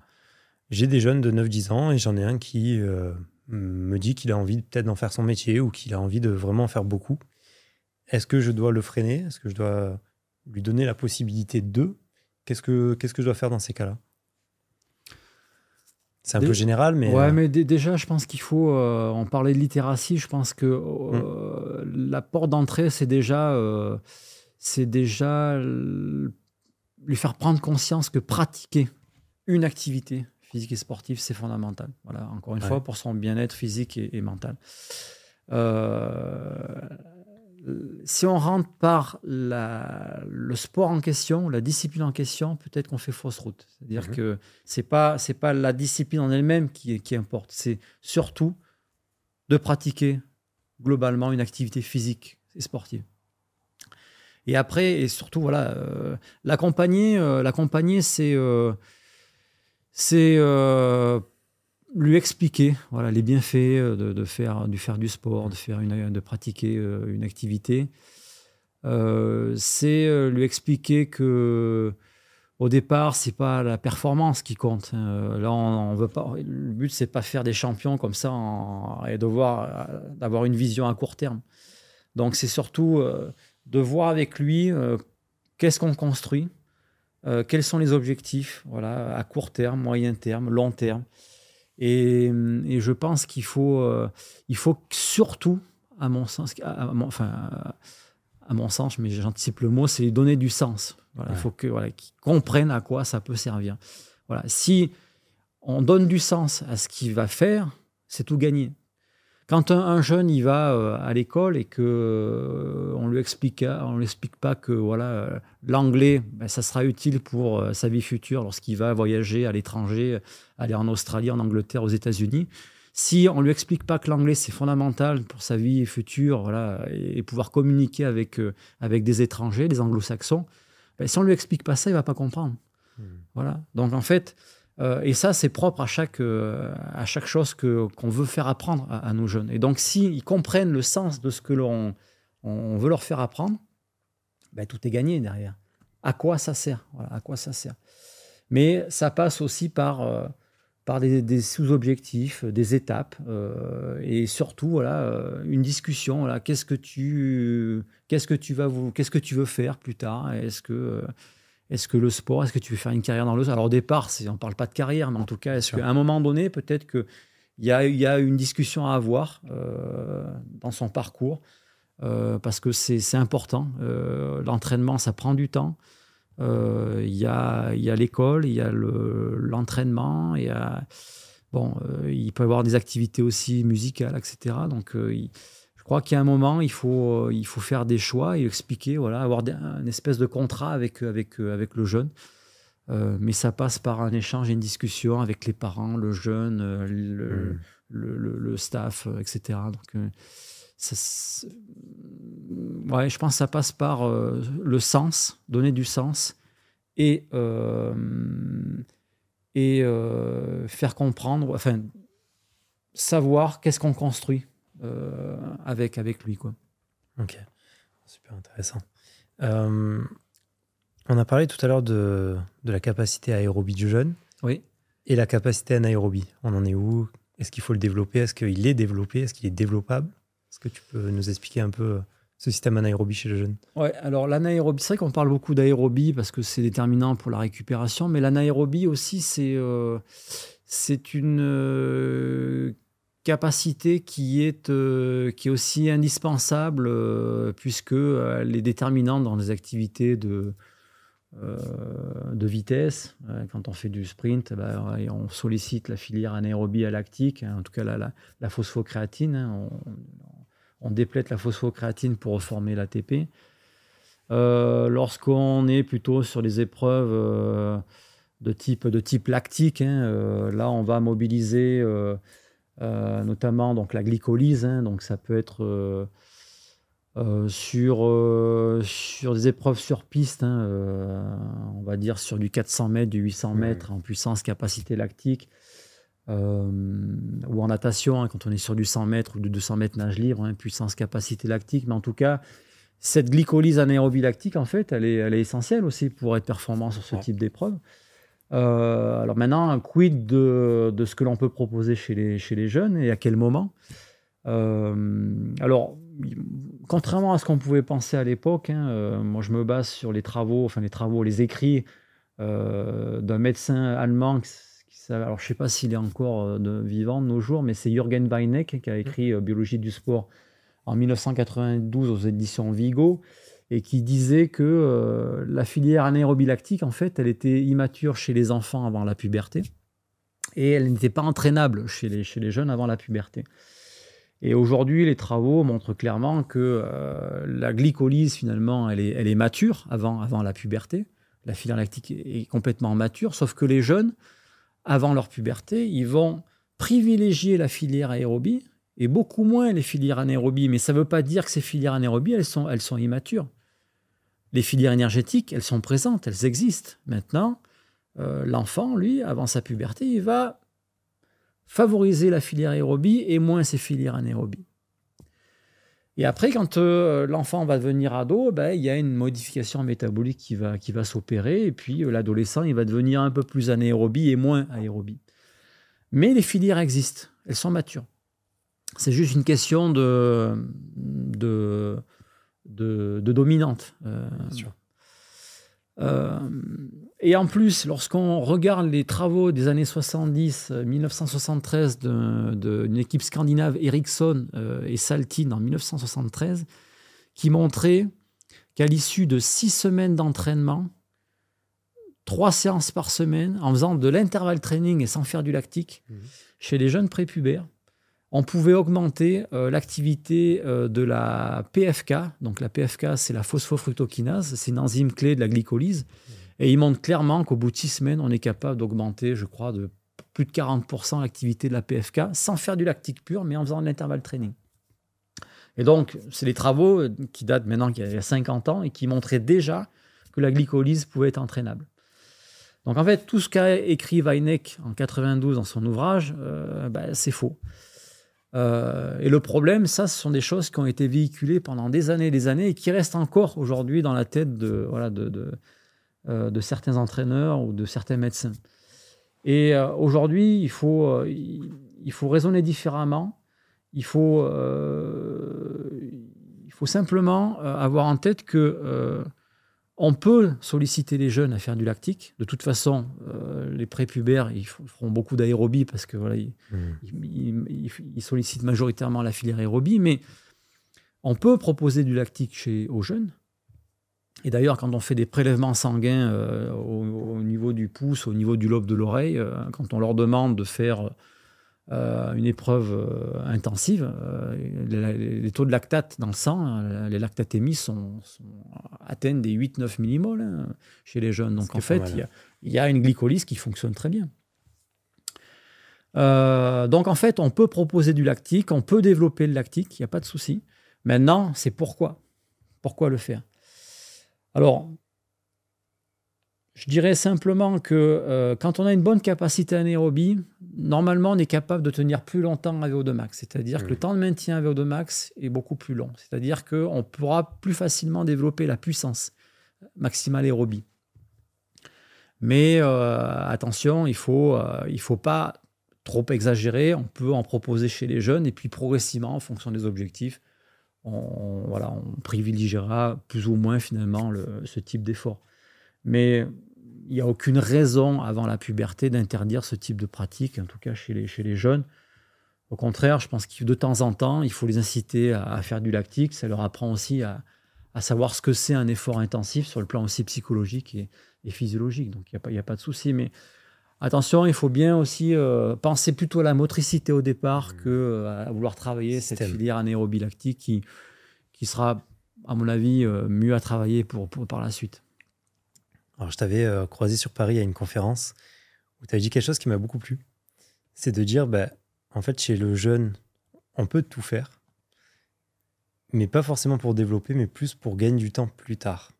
J'ai des jeunes de 9-10 ans et j'en ai un qui euh, me dit qu'il a envie peut-être d'en faire son métier ou qu'il a envie de vraiment en faire beaucoup. Est-ce que je dois le freiner? Est-ce que je dois lui donner la possibilité de Qu'est-ce que, qu'est-ce que je dois faire dans ces cas-là? C'est un Dé- peu général, mais... ouais, euh, mais dé- déjà, je pense qu'il faut. euh, on parlait de littératie, je pense que euh, la porte d'entrée, c'est déjà. euh, c'est déjà lui faire prendre conscience que pratiquer une activité physique et sportive, c'est fondamental. Voilà, encore une Ouais. fois, pour son bien-être physique et, et mental. Euh, si on rentre par la- le sport en question, la discipline en question, peut-être qu'on fait fausse route. C'est-à-dire Mhm. que c'est pas c'est pas la discipline en elle-même qui, qui importe. C'est surtout de pratiquer globalement une activité physique et sportive. Et après, et surtout, voilà, euh, l'accompagner, euh, l'accompagner, c'est euh, c'est euh, lui expliquer voilà, les bienfaits euh, de, faire, du sport, de, faire une, de pratiquer euh, une activité. Euh, c'est lui expliquer que au départ, c'est pas la performance qui compte. hein. Là, on, veut pas. Le but, c'est pas faire des champions comme ça et d'avoir une vision à court terme. Donc, c'est surtout de voir avec lui qu'est-ce qu'on construit, quels sont les objectifs, voilà, à court terme, moyen terme, long terme. Et, et je pense qu'il faut, euh, il faut surtout, à mon sens, à, à mon, enfin, à mon sens, mais j'anticipe le mot, c'est lui donner du sens. Voilà, Il faut que, voilà, qu'ils comprennent à quoi ça peut servir. Voilà. Si on donne du sens à ce qu'il va faire, c'est tout gagné. Quand un, un jeune il va euh, à l'école et que euh, on lui explique, on lui explique pas que voilà euh, l'anglais, ben, ça sera utile pour sa vie future lorsqu'il va voyager à l'étranger, aller en Australie, en Angleterre, aux États-Unis. Si on lui explique pas que l'anglais c'est fondamental pour sa vie future, voilà, et, et pouvoir communiquer avec avec des étrangers, des anglo-saxons, ben, si on lui explique pas ça, il va pas comprendre. Hmm. Voilà. Donc en fait, euh, et ça c'est propre à chaque euh, à chaque chose qu'on veut faire apprendre à, nos jeunes. Et donc s'ils comprennent le sens de ce que l'on on veut leur faire apprendre, ben, tout est gagné derrière. À quoi ça sert? À quoi ça sert? Mais ça passe aussi par euh, par des, des sous-objectifs, des étapes, et surtout voilà une discussion. Voilà, qu'est-ce que tu qu'est-ce que tu vas qu'est-ce que tu veux faire plus tard? Est-ce que est-ce que le sport, est-ce que tu veux faire une carrière dans le Alors au départ, on ne parle pas de carrière, mais en tout cas, est-ce qu'à un moment donné, peut-être qu'il y a, il y a une discussion à avoir euh, dans son parcours, euh, parce que c'est important. Euh, L'entraînement, ça prend du temps. Il y a, il y a l'école, il y a le- l'entraînement, il y a... Bon, il peut y avoir des activités aussi musicales, etc. Donc, il- je crois qu'il y a un moment, il faut, euh, il faut faire des choix et expliquer, voilà, avoir des- un espèce de contrat avec, avec, euh, avec le jeune. mais ça passe par un échange et une discussion avec les parents, le jeune, le, le, staff, etc. Donc, ouais, je pense que ça passe par le sens, donner du sens et, et faire comprendre, enfin, savoir qu'est-ce qu'on construit avec, avec lui. Quoi. Ok, super intéressant. Euh, on a parlé tout à l'heure de, de, la capacité aérobie du jeune. Oui. Et la capacité anaérobie. On en est où? Est-ce qu'il faut le développer? Est-ce qu'il est développé? Est-ce qu'il est développable? Est-ce que tu peux nous expliquer un peu ce système anaérobie chez le jeune? Ouais, alors l'anaérobie, c'est vrai qu'on parle beaucoup d'aérobie parce que c'est déterminant pour la récupération, mais l'anaérobie aussi, c'est euh, c'est une euh, capacité qui est, euh, qui est aussi indispensable euh, puisque euh, elle est déterminante dans les activités de, de vitesse. quand on fait du sprint, bah, on sollicite la filière anaérobie à lactique, hein, en tout cas la, la, phosphocréatine. Hein, on, déplète la phosphocréatine pour reformer l'ATP. Lorsqu'on est plutôt sur des épreuves de, type, lactique, hein, là on va mobiliser euh, notamment donc la glycolyse. Hein, donc ça peut être euh, euh, sur, sur des épreuves sur piste, hein, on va dire sur du 400 mètres, du 800 mètres en puissance capacité lactique. ou en natation, hein, quand on est sur du 100 mètres ou du 200 mètres nage libre, puissance capacité lactique. Mais en tout cas, cette glycolyse anaérobie lactique, en fait, elle est, elle est essentielle aussi pour être performant sur ce type d'épreuve. Euh, alors maintenant, un quid de, de ce que l'on peut proposer chez les, chez les jeunes et à quel moment? Euh, Alors, contrairement à ce qu'on pouvait penser à l'époque, hein, euh, moi je me base sur les travaux, enfin les travaux, les écrits d'un médecin allemand alors je ne sais pas s'il est encore de, vivant de nos jours, mais c'est Jürgen Weineck qui a écrit Biologie du sport en 1992 aux éditions Vigo et qui disait que euh, la filière anaérobie lactique, en fait, elle était immature chez les enfants avant la puberté et elle n'était pas entraînable chez les, jeunes avant la puberté. Et aujourd'hui, les travaux montrent clairement que euh, la glycolyse, finalement, elle est, mature avant, la puberté. La filière lactique est complètement mature, sauf que les jeunes, avant leur puberté, ils vont privilégier la filière aérobie et beaucoup moins les filières anaérobies. Mais ça ne veut pas dire que ces filières anaérobies, elles sont immatures. Les filières énergétiques, elles sont présentes, elles existent. Maintenant, euh, l'enfant, lui, avant sa puberté, il va favoriser la filière aérobie et moins ses filières anaérobies. Et après, quand euh, l'enfant va devenir ado, ben, il y a une modification métabolique qui va, qui va s'opérer. Et puis, euh, l'adolescent, il va devenir un peu plus anaérobie et moins aérobie. Mais les filières existent, elles sont matures. C'est juste une question de, de, de, dominante. Euh, euh, et en plus, lorsqu'on regarde les travaux des années 70, 1973 d'une équipe scandinave Ericsson euh, et Saltin en 1973, qui montraient qu'à l'issue de six semaines d'entraînement, trois séances par semaine, en faisant de l'intervalle training et sans faire du lactique, mmh. chez les jeunes prépubères, on pouvait augmenter euh, l'activité euh, de la PFK. Donc la PFK, c'est la phosphofructokinase, c'est une enzyme clé de la glycolyse. Et il montre clairement qu'au bout de six semaines, on est capable d'augmenter, je crois, de plus de 40% l'activité de la PFK sans faire du lactique pur, mais en faisant de l'intervalle training. Et donc, c'est des travaux euh, qui datent maintenant qu'il y a 50 ans et qui montraient déjà que la glycolyse pouvait être entraînable. Donc en fait, tout ce qu'a écrit Weineck en 92 dans son ouvrage, ben, c'est faux. Euh, et le problème, ça, ce sont des choses qui ont été véhiculées pendant des années et des années et qui restent encore aujourd'hui dans la tête de, voilà, de, de, euh, certains entraîneurs ou de certains médecins. Et euh, aujourd'hui, il faut, il faut raisonner différemment. Il faut, il faut simplement avoir en tête que on peut solliciter les jeunes à faire du lactique. De toute façon, euh, les prépubères, ils feront beaucoup d'aérobie parce que voilà, mmh. ils, sollicitent majoritairement la filière aérobie, mais on peut proposer du lactique chez, aux jeunes. Et d'ailleurs, quand on fait des prélèvements sanguins euh, au, niveau du pouce, au niveau du lobe de l'oreille, euh, quand on leur demande de faire une épreuve intensive, les, taux de lactate dans le sang, les lactatémies sont, atteignent des 8-9 millimoles hein, chez les jeunes. Donc en fait, il y, a une glycolyse qui fonctionne très bien. donc en fait, on peut proposer du lactique, on peut développer le lactique, il n'y a pas de souci. Maintenant, c'est pourquoi? Pourquoi le faire? Alors, je dirais simplement que euh, quand on a une bonne capacité anaérobie, normalement, on est capable de tenir plus longtemps à VO2 max. C'est-à-dire que le temps de maintien à VO2 max est beaucoup plus long. C'est-à-dire qu'on pourra plus facilement développer la puissance maximale aérobie. Mais euh, attention, il ne faut, euh, il faut pas trop exagérer. On peut en proposer chez les jeunes et puis progressivement, en fonction des objectifs, on, voilà, on privilégiera plus ou moins finalement ce type d'effort. Mais il n'y a aucune raison avant la puberté d'interdire ce type de pratique, en tout cas chez les, chez les jeunes. Au contraire, je pense que de temps en temps, il faut les inciter à, faire du lactique. Ça leur apprend aussi à, savoir ce que c'est un effort intensif sur le plan aussi psychologique et, physiologique. Donc il n'y a, a, pas de souci. Mais attention, il faut bien aussi euh, penser plutôt à la motricité au départ mmh. que euh, à vouloir travailler cette filière anaérobie lactique qui, qui sera, à mon avis, euh, mieux à travailler pour, pour par la suite. Alors, je t'avais euh, croisé sur Paris à une conférence où tu as dit quelque chose qui m'a beaucoup plu. C'est de dire, bah, en fait, chez le jeune, on peut tout faire, mais pas forcément pour développer, mais plus pour gagner du temps plus tard.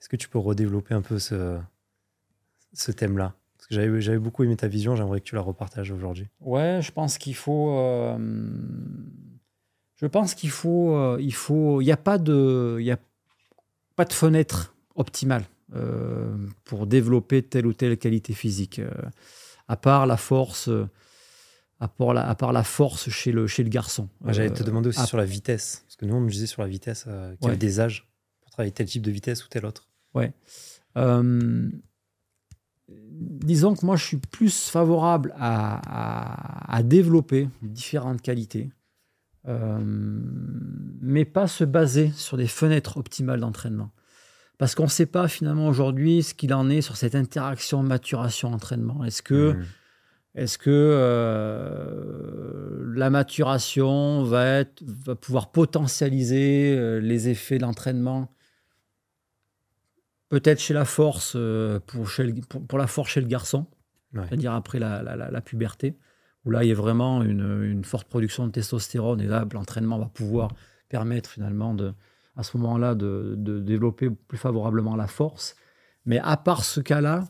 Est-ce que tu peux redévelopper un peu ce, thème-là? Parce que j'avais, j'avais beaucoup aimé ta vision, j'aimerais que tu la repartages aujourd'hui. Ouais, je pense qu'il faut. Euh, je pense qu'il faut. Euh, il n'y a a pas de fenêtre optimale. Euh, pour développer telle ou telle qualité physique. Euh, à part la force, à part la, à part la force chez le, chez le garçon. J'allais te demander aussi sur la vitesse, parce que nous on nous disait sur la vitesse euh, qu'il y avait des âges pour travailler tel type de vitesse ou tel autre. Ouais. disons que moi je suis plus favorable à, à, développer différentes qualités, mais pas se baser sur des fenêtres optimales d'entraînement parce qu'on ne sait pas finalement aujourd'hui ce qu'il en est sur cette interaction maturation-entraînement. Est-ce que, mmh. est que euh, la maturation va, être, va pouvoir potentialiser euh, les effets de l'entraînement? Peut-être chez la force, euh, pour, pour, la force chez le garçon, c'est-à-dire après la, puberté, où là il y a vraiment une, une forte production de testostérone et là l'entraînement va pouvoir permettre finalement de, à ce moment-là de, développer plus favorablement la force. Mais à part ce cas-là,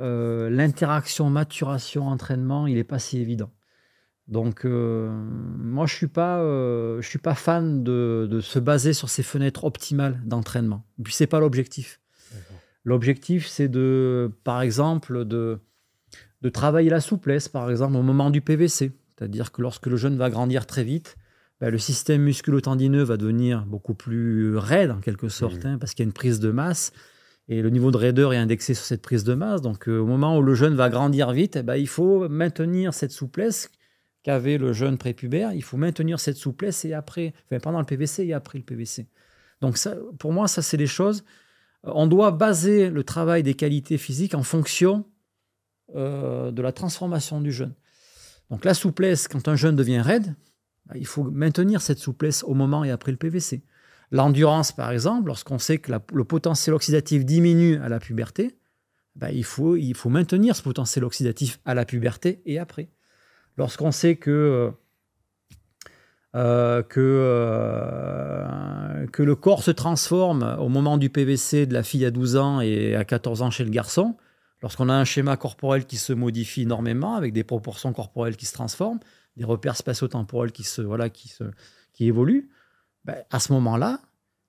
euh, l'interaction maturation-entraînement, il n'est pas si évident. Donc, euh, moi, je ne suis, pas, euh, je suis pas fan de, se baser sur ces fenêtres optimales d'entraînement. Puis, ce n'est pas l'objectif. L'objectif, c'est de, par exemple, de, de travailler la souplesse, par exemple, au moment du PVC. C'est-à-dire que lorsque le jeune va grandir très vite, bah, le système musculo-tendineux va devenir beaucoup plus raide en quelque sorte, mmh. hein, parce qu'il y a une prise de masse. Et le niveau de raideur est indexé sur cette prise de masse. Donc, euh, au moment où le jeune va grandir vite, eh ben, il faut maintenir cette souplesse qu'avait le jeune prépubère. Il faut maintenir cette souplesse et après, pendant le PVC et après le PVC. Donc, ça, pour moi, ça, c'est des choses. On doit baser le travail des qualités physiques en fonction euh, de la transformation du jeune. Donc, la souplesse, quand un jeune devient raide, il faut maintenir cette souplesse au moment et après le PVC. L'endurance, par exemple, lorsqu'on sait que le potentiel oxydatif diminue à la puberté, bah, il, faut, maintenir ce potentiel oxydatif à la puberté et après. Lorsqu'on sait que, euh, que, euh, que le corps se transforme au moment du PVC de la fille à 12 ans et à 14 ans chez le garçon, lorsqu'on a un schéma corporel qui se modifie énormément, avec des proportions corporelles qui se transforment, des repères spatio-temporels qui, se, voilà, qui, se, qui évoluent, ben, à ce moment-là,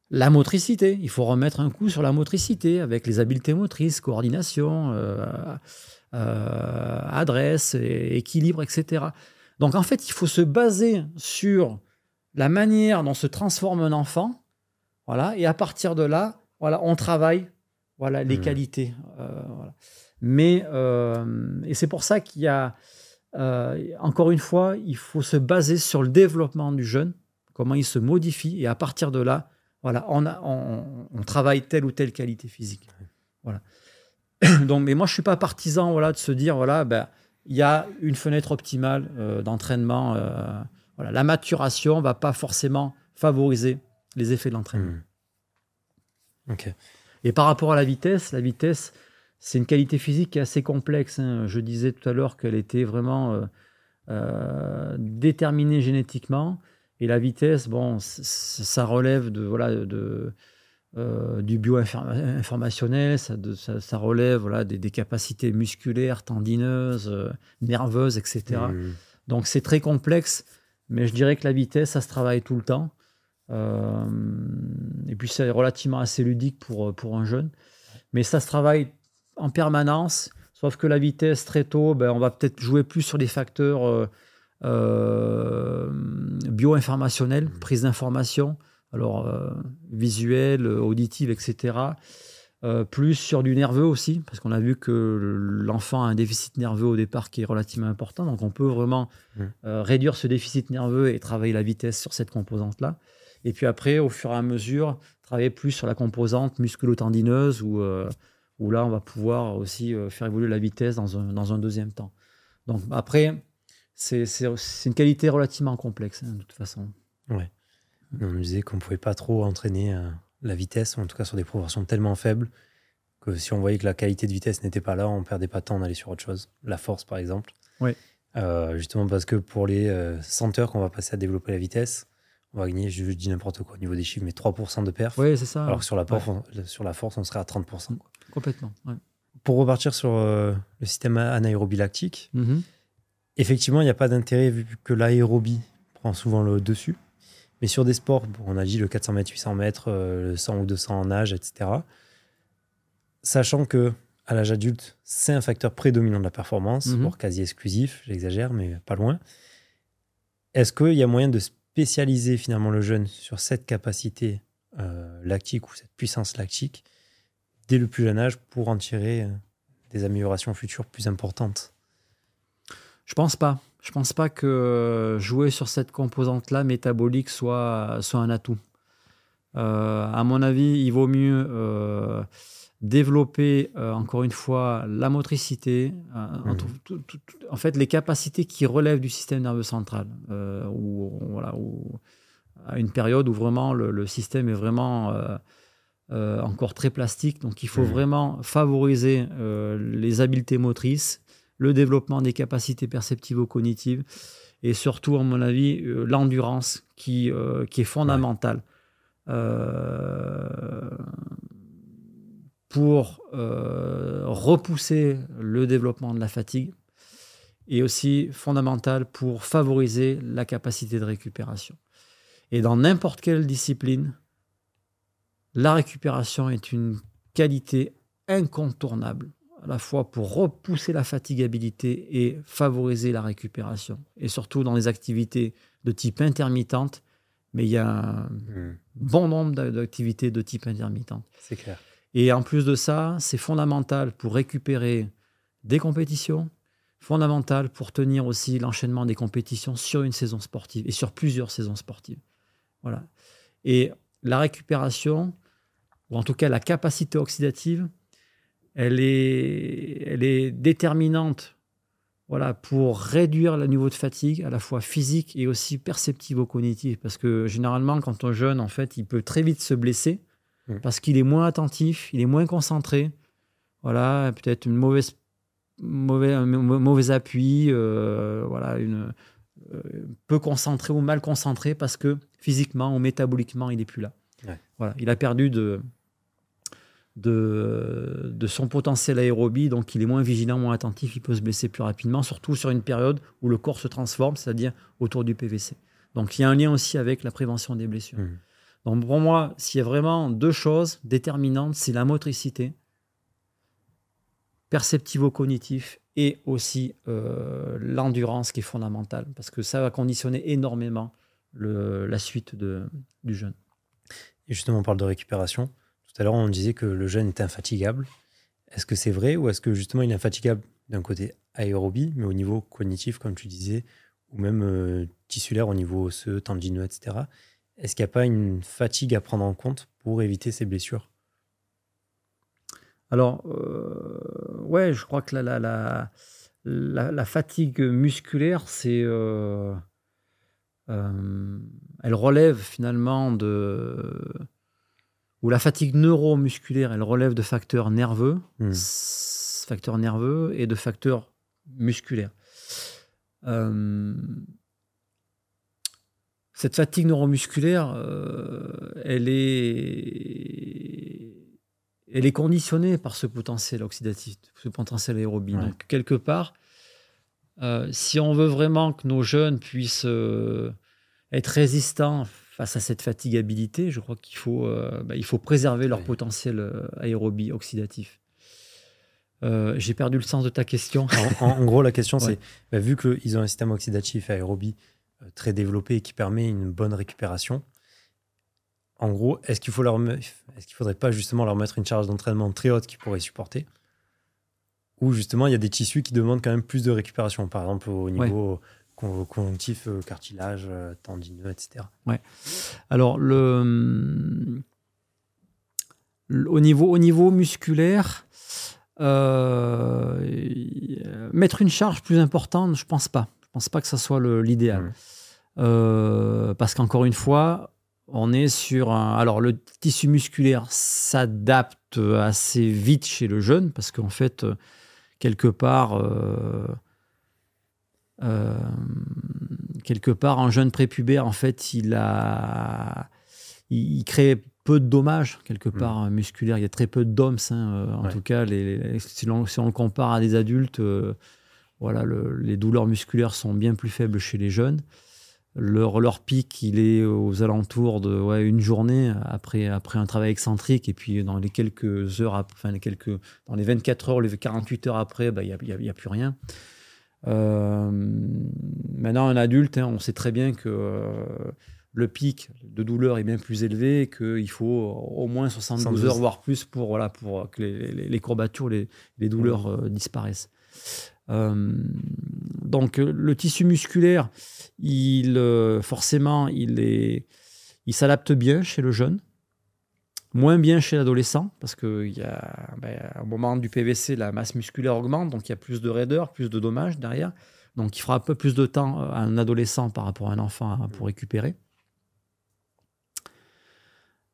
la motricité, il faut remettre un coup sur la motricité avec les habiletés motrices, coordination, euh, euh, adresse, équilibre, etc. Donc en fait, il faut se baser sur la manière dont se transforme un enfant, voilà, et à partir de là, voilà, on travaille, voilà, les mmh. qualités, euh, Mais et c'est pour ça qu'il y a euh, encore une fois, il faut se baser sur le développement du jeune, comment il se modifie, et à partir de là, voilà, on, on, travaille telle ou telle qualité physique. Voilà. Donc, mais moi, je suis pas partisan, voilà, de se dire, voilà, ben, il y a une fenêtre optimale d'entraînement. voilà. La maturation ne va pas forcément favoriser les effets de l'entraînement. Ok. Et par rapport à la vitesse, la vitesse, c'est une qualité physique qui est assez complexe. Hein. Je disais tout à l'heure qu'elle était vraiment euh, euh, déterminée génétiquement. Et la vitesse, bon, ça relève de, voilà, de, euh, du bio-informationnel, ça, ça, relève voilà, des, capacités musculaires, tendineuses, nerveuses, etc. Mmh. Donc c'est très complexe, mais je dirais que la vitesse, ça se travaille tout le temps. et puis c'est relativement assez ludique pour, pour un jeune. Mais ça se travaille en permanence. Sauf que la vitesse, très tôt, ben, on va peut-être jouer plus sur des facteurs euh, euh, bio-informationnels, mmh. prise d'information, alors euh, visuel, auditive, etc. plus sur du nerveux aussi, parce qu'on a vu que l'enfant a un déficit nerveux au départ qui est relativement important. Donc on peut vraiment mmh. réduire ce déficit nerveux et travailler la vitesse sur cette composante-là. Et puis après, au fur et à mesure, travailler plus sur la composante musculo-tendineuse ou où là, on va pouvoir aussi euh, faire évoluer la vitesse dans un, dans un deuxième temps. Donc après, c'est une qualité relativement complexe, hein, de toute façon. Ouais. On nous disait qu'on ne pouvait pas trop entraîner euh, la vitesse, en tout cas sur des proportions tellement faibles, que si on voyait que la qualité de vitesse n'était pas là, on perdait pas de temps, allait sur autre chose. La force, par exemple. Oui. Euh, justement parce que pour les senteurs qu'on va passer à développer la vitesse, on va gagner, je, dis n'importe quoi au niveau des chiffres, mais 3% de perf. Oui, c'est ça. Alors que sur la, sur la force, on serait à 30%. Complètement. Pour repartir sur euh, le système anaérobie lactique, mm-hmm. effectivement, il n'y a pas d'intérêt vu que l'aérobie prend souvent le dessus. Mais sur des sports, on a dit le 400 mètres, 800 mètres, le 100 ou 200 en nage, etc. Sachant que à l'âge adulte, c'est un facteur prédominant de la performance, voire quasi exclusif, j'exagère, mais pas loin. Est-ce qu'il y a moyen de spécialiser finalement le jeune sur cette capacité euh, lactique ou cette puissance lactique dès le plus jeune âge pour en tirer euh, des améliorations futures plus importantes Je pense pas. Je pense pas que euh, jouer sur cette composante-là métabolique soit, soit un atout. à mon avis, il vaut mieux développer encore une fois la motricité, mmh. en, fait les capacités qui relèvent du système nerveux central, ou voilà, à une période où vraiment le, système est vraiment encore très plastique. Donc il faut mmh. vraiment favoriser les habiletés motrices, le développement des capacités perceptivo-cognitives et surtout, à mon avis, l'endurance qui, qui est fondamentale pour euh, repousser le développement de la fatigue et aussi fondamental pour favoriser la capacité de récupération. Et dans n'importe quelle discipline, la récupération est une qualité incontournable, à la fois pour repousser la fatigabilité et favoriser la récupération. Et surtout dans les activités de type intermittente, mais il y a un hmm. bon nombre d'activités de type intermittente. C'est clair. Et en plus de ça, c'est fondamental pour récupérer des compétitions, fondamental pour tenir aussi l'enchaînement des compétitions sur une saison sportive et sur plusieurs saisons sportives. Voilà. Et la récupération, ou en tout cas la capacité oxydative, elle est, elle est déterminante voilà, pour réduire le niveau de fatigue, à la fois physique et aussi perceptivo-cognitive. Parce que généralement, quand on jeune, en fait, il peut très vite se blesser Mm. parce qu'il est moins attentif, il est moins concentré. Voilà, peut-être une mauvaise, mauvais, un mauvais appui, euh, voilà, une, euh, peu concentré ou mal concentré parce que physiquement ou métaboliquement, il n'est plus là. Voilà, il a perdu de, de, de, son potentiel aérobie, donc il est moins vigilant, moins attentif, il peut se blesser plus rapidement, surtout sur une période où le corps se transforme, c'est-à-dire autour du PVC. Donc il y a un lien aussi avec la prévention des blessures. Mm. Donc pour moi, s'il y a vraiment deux choses déterminantes, c'est la motricité, perceptivo-cognitif et aussi euh, l'endurance qui est fondamentale, parce que ça va conditionner énormément la suite de, du jeûne. Et justement, on parle de récupération. Tout à l'heure, on disait que le jeûne est infatigable. Est-ce que c'est vrai ou est-ce que justement il est infatigable d'un côté aérobie, mais au niveau cognitif, comme tu disais, ou même euh, tissulaire au niveau osseux, tendineux, etc. Est-ce qu'il n'y a pas une fatigue à prendre en compte pour éviter ces blessures? Alors, euh, ouais, je crois que la, fatigue musculaire, c'est. Euh, elle relève finalement de. Ou la fatigue neuromusculaire, elle relève de facteurs nerveux, hmm. facteurs nerveux et de facteurs musculaires. Euh, cette fatigue neuromusculaire, elle est elle est conditionnée par ce potentiel oxydatif, ce potentiel aérobie. Donc, quelque part, euh, si on veut vraiment que nos jeunes puissent euh, être résistants face à cette fatigabilité, je crois qu'il faut, euh, bah, il faut préserver leur potentiel aérobie oxydatif. J'ai perdu le sens de ta question. En, gros, la question, c'est bah, vu qu'ils ont un système oxydatif aérobie très développé et qui permet une bonne récupération, en gros, est-ce qu'il faut leur, est-ce qu'il faudrait pas justement leur mettre une charge d'entraînement très haute qu'ils pourraient supporter? Ou justement, il y a des tissus qui demandent quand même plus de récupération, par exemple au niveau conjonctif, euh, cartilage, euh, tendineux, etc. Ouais. Alors le, au niveau au niveau musculaire, euh, mettre une charge plus importante, je pense pas. Je pense pas que ça soit l'idéal. Mmh. parce qu'encore une fois, on est sur un. Alors, le tissu musculaire s'adapte assez vite chez le jeune, parce qu'en fait, quelque part, euh, euh, quelque part, un jeune prépubère, en fait, il a. Il, crée peu de dommages, quelque mmh. part, musculaires. Il y a très peu de DOMS. Hein, euh, en tout cas, les, si, on, le compare à des adultes, voilà, les douleurs musculaires sont bien plus faibles chez les jeunes. Leur, leur pic, il est aux alentours de ouais, une journée après, après un travail excentrique. Et puis, dans les quelques heures, enfin, les quelques, dans les 24 heures, les 48 heures après, bah, il n'y a, y a, plus rien. Euh, maintenant, un adulte, hein, on sait très bien que euh, le pic de douleur est bien plus élevé, qu'il faut au moins 72 heures, voire plus, pour, voilà, pour que les, les, courbatures, les, les douleurs euh, disparaissent. donc, le tissu musculaire, il, euh, forcément, il, est, il s'adapte bien chez le jeune, moins bien chez l'adolescent, parce qu'au ben, moment du PVC, la masse musculaire augmente, donc il y a plus de raideur, plus de dommages derrière. Donc il fera un peu plus de temps à un adolescent par rapport à un enfant hein, pour récupérer.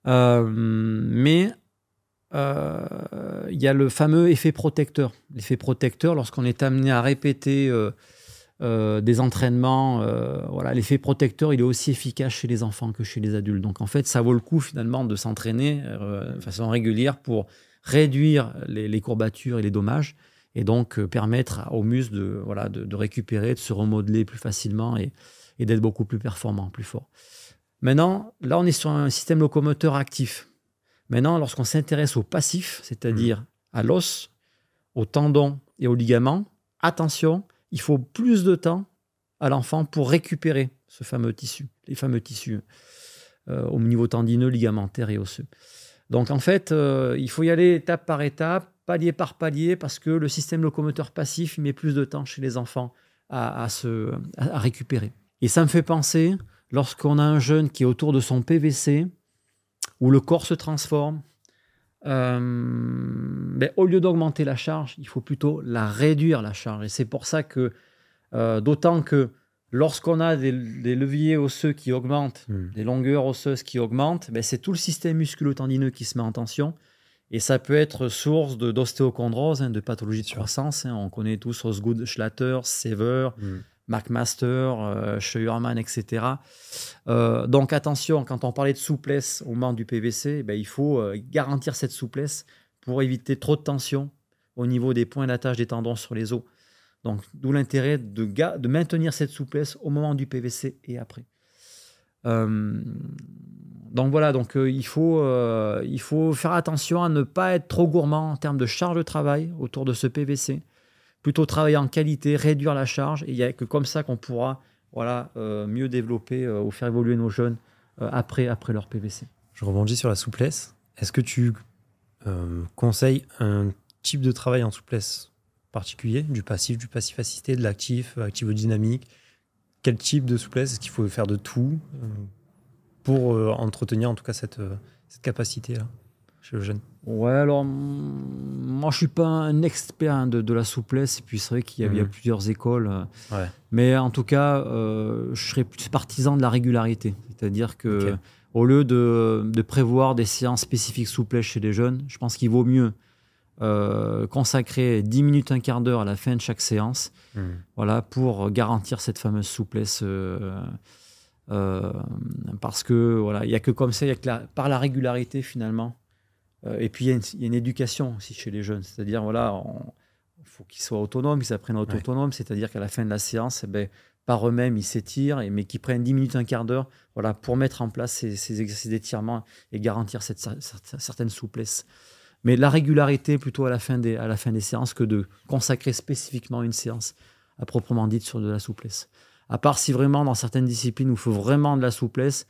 Euh, mais euh, il y a le fameux effet protecteur. L'effet protecteur, lorsqu'on est amené à répéter euh, des entraînements. Euh, voilà, l'effet protecteur, il est aussi efficace chez les enfants que chez les adultes. Donc en fait, ça vaut le coup finalement de s'entraîner euh, de façon régulière pour réduire les, courbatures et les dommages et donc permettre aux muscles de, voilà, de, récupérer, de se remodeler plus facilement et, d'être beaucoup plus performant, plus fort. Maintenant, là, on est sur un système locomoteur actif. Maintenant, lorsqu'on s'intéresse au passif, c'est-à-dire à l'os, au tendon et aux ligaments, attention, il faut plus de temps à l'enfant pour récupérer ce fameux tissu, les fameux tissus euh, au niveau tendineux, ligamentaire et osseux. Donc en fait, euh, il faut y aller étape par étape, palier par palier, parce que le système locomoteur passif met plus de temps chez les enfants à, se, à récupérer. Et ça me fait penser, lorsqu'on a un jeune qui est autour de son PVC, où le corps se transforme, euh, ben, au lieu d'augmenter la charge, il faut plutôt la réduire, la charge. Et c'est pour ça que, euh, d'autant que lorsqu'on a des, leviers osseux qui augmentent, hmm. des longueurs osseuses qui augmentent, ben, c'est tout le système musculo-tendineux qui se met en tension. Et ça peut être source d'ostéochondrose, hein, de pathologie de croissance. Hein. On connaît tous Osgood, Schlatter, Sever. McMaster, euh, Scheuermann, etc. Euh, donc attention, quand on parlait de souplesse au moment du PVC, ben, il faut euh, garantir cette souplesse pour éviter trop de tension au niveau des points d'attache des tendons sur les os. Donc d'où l'intérêt de, maintenir cette souplesse au moment du PVC et après. donc voilà, il faut faire attention à ne pas être trop gourmand en termes de charge de travail autour de ce PVC plutôt travailler en qualité, réduire la charge. Et il n'y a que comme ça qu'on pourra voilà, euh, mieux développer euh, ou faire évoluer nos jeunes euh, après, leur PVC. Je rebondis sur la souplesse. Est-ce que tu conseilles un type de travail en souplesse particulier, du passif, du passif assisté, de l'actif, activo-dynamique? Quel type de souplesse? Est-ce qu'il faut faire de tout pour entretenir en tout cas cette, cette capacité-là chez le jeune? Ouais, alors moi je suis pas un expert de, la souplesse, et puis c'est vrai qu'il y, a mhm. plusieurs écoles. Mais en tout cas, je serais plus partisan de la régularité. C'est-à-dire que au lieu de, prévoir des séances spécifiques souplesse chez les jeunes, je pense qu'il vaut mieux euh, consacrer 10 minutes, un quart d'heure à la fin de chaque séance, hmm. voilà, pour garantir cette fameuse souplesse. Euh, euh, parce que voilà, il n'y a que comme ça, y a que par la régularité finalement. Et puis il y, a une éducation aussi chez les jeunes, c'est-à-dire voilà, il faut qu'ils soient autonomes, qu'ils apprennent à être autonomes, c'est-à-dire qu'à la fin de la séance, eh ben, par eux-mêmes, ils s'étirent, mais qu'ils prennent 10 minutes, un quart d'heure voilà, pour mettre en place ces, ces exercices d'étirement et garantir cette, certaine souplesse mais la régularité plutôt à la fin des, à la fin des séances que de consacrer spécifiquement une séance à proprement dite sur de la souplesse. À part si vraiment dans certaines disciplines où il faut vraiment de la souplesse,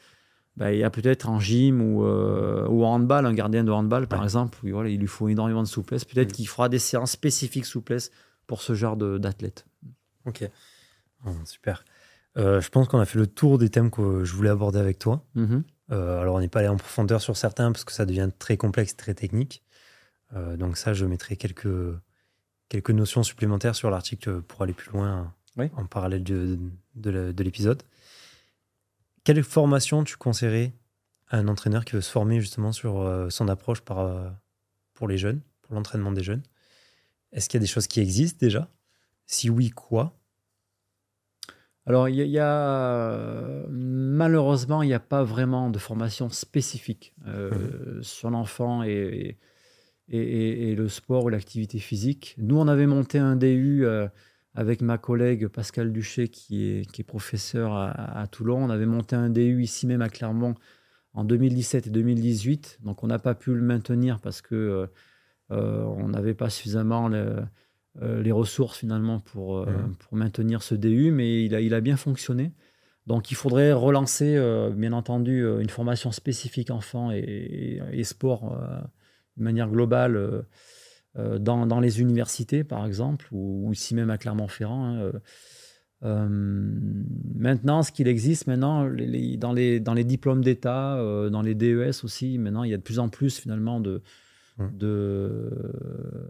bah, il y a peut-être en gym ou, euh, ou en handball, un gardien de handball par exemple, où voilà, il lui faut énormément de souplesse. Peut-être mm. qu'il fera des séances spécifiques souplesse pour ce genre d'athlète. Ok, oh, super. Euh, je pense qu'on a fait le tour des thèmes que je voulais aborder avec toi. Mm-hmm. Euh, alors on n'est pas allé en profondeur sur certains parce que ça devient très complexe, très technique. Euh, donc ça, je mettrai quelques, quelques notions supplémentaires sur l'article pour aller plus loin en parallèle de, de, l'épisode. Quelle formation tu conseillerais à un entraîneur qui veut se former justement sur euh, son approche par, euh, pour les jeunes, pour l'entraînement des jeunes? Est-ce qu'il y a des choses qui existent déjà? Si oui, quoi? Alors, il y, a malheureusement, il n'y a pas vraiment de formation spécifique mmh. sur l'enfant et, et, le sport ou l'activité physique. Nous, on avait monté un DU euh, avec ma collègue Pascal Duché, qui est, qui est professeur à, Toulon. On avait monté un DU ici même à Clermont en 2017 et 2018. Donc, on n'a pas pu le maintenir parce que euh, euh, on n'avait pas suffisamment les ressources finalement pour, mmh. pour maintenir ce DU, mais il a, il a bien fonctionné. Donc, il faudrait relancer, bien entendu, une formation spécifique enfant et, et sport de manière globale euh, euh, dans, dans, les universités, par exemple, ou, ici même à Clermont-Ferrand. Hein, euh, maintenant, ce qu'il existe maintenant, dans, les, dans les diplômes d'État, dans les DES aussi, maintenant, il y a de plus en plus finalement de, mmh. de,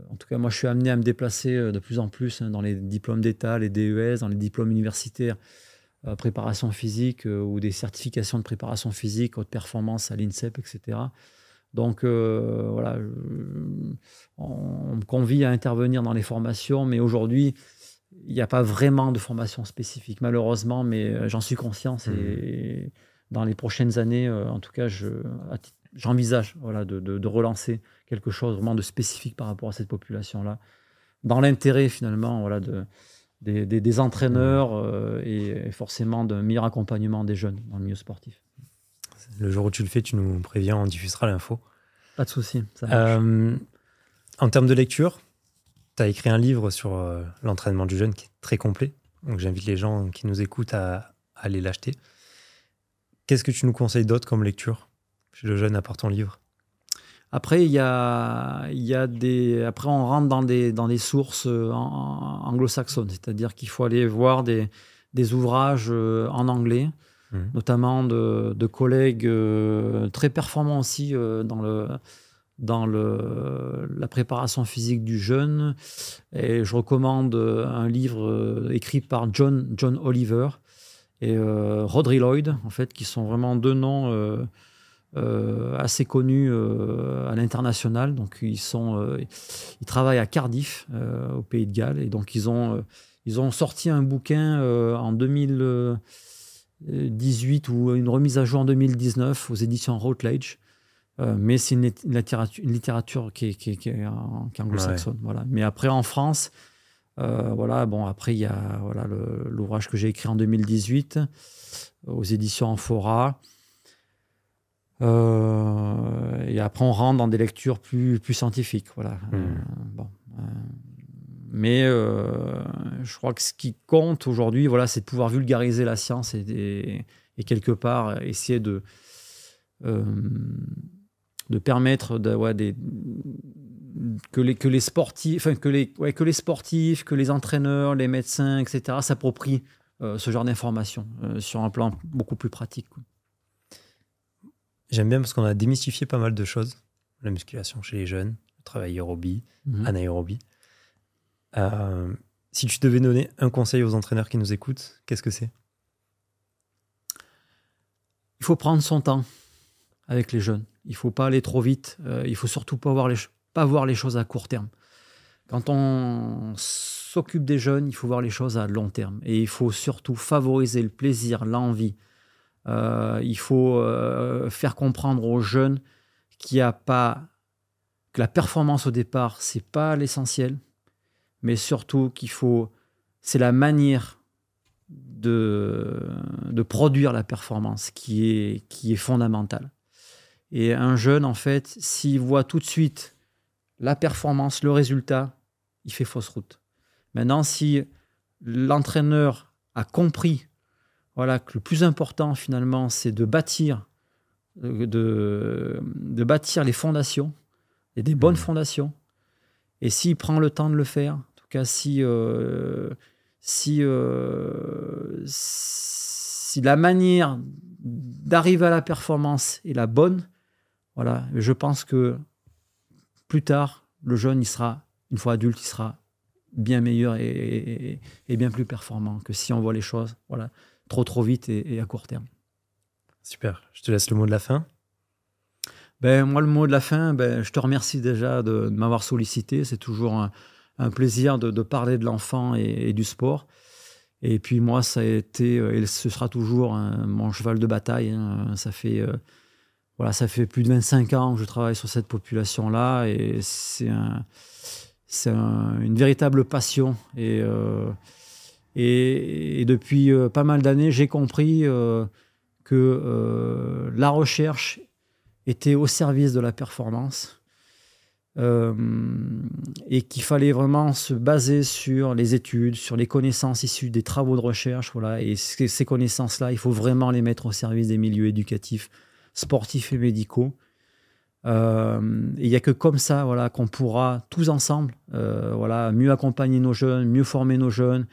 en tout cas, moi, je suis amené à me déplacer de plus en plus hein, dans les diplômes d'État, les DES, dans les diplômes universitaires, préparation physique ou des certifications de préparation physique, haute performance à l'INSEP, etc. Donc euh, voilà, on, me convie à intervenir dans les formations, mais aujourd'hui, il n'y a pas vraiment de formation spécifique, malheureusement, mais euh, j'en suis conscient. Et mmh. dans les prochaines années, euh, en tout cas, j'envisage voilà, de, relancer quelque chose vraiment de spécifique par rapport à cette population-là, dans l'intérêt finalement voilà, de, des, entraîneurs mmh. et forcément d'un meilleur accompagnement des jeunes dans le milieu sportif. Le jour où tu le fais, tu nous préviens, on diffusera l'info. Pas de souci. Euh, en termes de lecture, tu as écrit un livre sur euh, l'entraînement du jeune qui est très complet. Donc j'invite les gens qui nous écoutent à, aller l'acheter. Qu'est-ce que tu nous conseilles d'autre comme lecture chez le jeune à part ton livre? Après, il y a, y a des. Après, on rentre dans des, dans des sources euh, anglo-saxonnes, c'est-à-dire qu'il faut aller voir des, des ouvrages en anglais Mhm. notamment de, collègues euh, très performants aussi euh, dans, le, dans le, la préparation physique du jeune. Et je recommande un livre euh, écrit par John, John Oliver et Rodri Lloyd, en fait, qui sont vraiment deux noms assez connus à l'international. Donc, ils, sont, ils travaillent à Cardiff, au Pays de Galles. Et donc, ils ont, ils ont sorti un bouquin en 2000. 18 ou une remise à jour en 2019 aux éditions Routledge. Euh, mais c'est une, littérature, qui est, qui est, anglo-saxonne. Voilà. Mais après, en France, euh, voilà, bon, après, il y a voilà, l'ouvrage que j'ai écrit en 2018 aux éditions Amphora. Euh, et après, on rentre dans des lectures plus, plus scientifiques. Voilà. Hmm. bon, mais euh, je crois que ce qui compte aujourd'hui, voilà, c'est de pouvoir vulgariser la science et, et, quelque part essayer de, euh, de permettre de, des, que, les, que les sportifs, enfin, que les, ouais, que les sportifs, que les entraîneurs, les médecins, etc., s'approprient euh, ce genre d'informations sur un plan beaucoup plus pratique. J'aime bien parce qu'on a démystifié pas mal de choses. la musculation chez les jeunes, le travail aérobie, Mhm. anaérobie. Euh, si tu devais donner un conseil aux entraîneurs qui nous écoutent, qu'est-ce que c'est? Il faut prendre son temps avec les jeunes. Il faut pas aller trop vite. Euh, il faut surtout pas voir les, pas voir les choses à court terme. Quand on s'occupe des jeunes, il faut voir les choses à long terme. Et il faut surtout favoriser le plaisir, l'envie. Euh, il faut euh, faire comprendre aux jeunes qu'il a pas que la performance au départ, c'est pas l'essentiel, mais surtout qu'il faut, c'est la manière de, de produire la performance qui est, qui est fondamentale. Et un jeune, en fait, s'il voit tout de suite la performance, le résultat, il fait fausse route. Maintenant, si l'entraîneur a compris voilà, que le plus important, finalement, c'est de bâtir, euh, de, de bâtir les fondations, et des bonnes Mhm. fondations, et s'il prend le temps de le faire, tout cas, si, euh, si, euh, si la manière d'arriver à la performance est la bonne, voilà, je pense que plus tard, le jeune, il sera, une fois adulte, il sera bien meilleur et, et- et bien plus performant que si on voit les choses voilà, trop trop vite et, et à court terme. Super. Je te laisse le mot de la fin. Ben, moi, le mot de la fin, ben, je te remercie déjà de, de m'avoir sollicité. C'est toujours un, un plaisir de, parler de l'enfant et, du sport. Et puis moi, ça a été, euh, et ce sera toujours hein, mon cheval de bataille. hein. Ça fait, euh, voilà, ça fait plus de 25 ans que je travaille sur cette population-là, et c'est un, c'est un- une véritable passion. Et, euh, depuis pas mal d'années, j'ai compris que la recherche était au service de la performance euh, et qu'il fallait vraiment se baser sur les études, sur les connaissances issues des travaux de recherche. Voilà, et ces ces connaissances-là, il faut vraiment les mettre au service des milieux éducatifs, sportifs et médicaux. Euh, et il n'y a que comme ça voilà, qu'on pourra tous ensemble euh, voilà, mieux accompagner nos jeunes, mieux former nos jeunes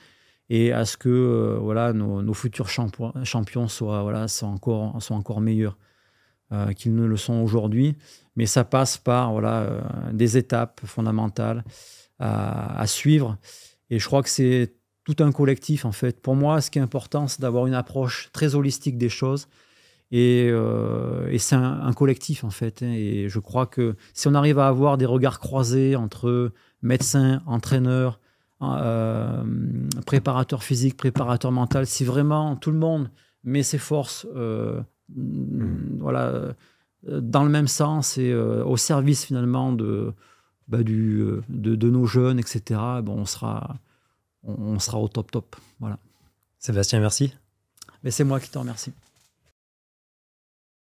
et à ce que voilà, nos, futurs champions, soient, voilà, soient encore meilleurs euh, qu'ils ne le sont aujourd'hui. Mais ça passe par voilà, euh, des étapes fondamentales à, suivre. Et je crois que c'est tout un collectif, en fait. Pour moi, ce qui est important, c'est d'avoir une approche très holistique des choses. Et, euh, c'est un, un collectif, en fait. hein. Et je crois que si on arrive à avoir des regards croisés entre médecins, entraîneurs, euh, préparateur physique, préparateur mental, si vraiment tout le monde met ses forces euh, voilà, euh, dans le même sens et euh, au service finalement de, bah, du, euh, de, de nos jeunes, etc., bon, on, sera, on, on sera au top top. Voilà. Sébastien, merci. Mais c'est moi qui te remercie.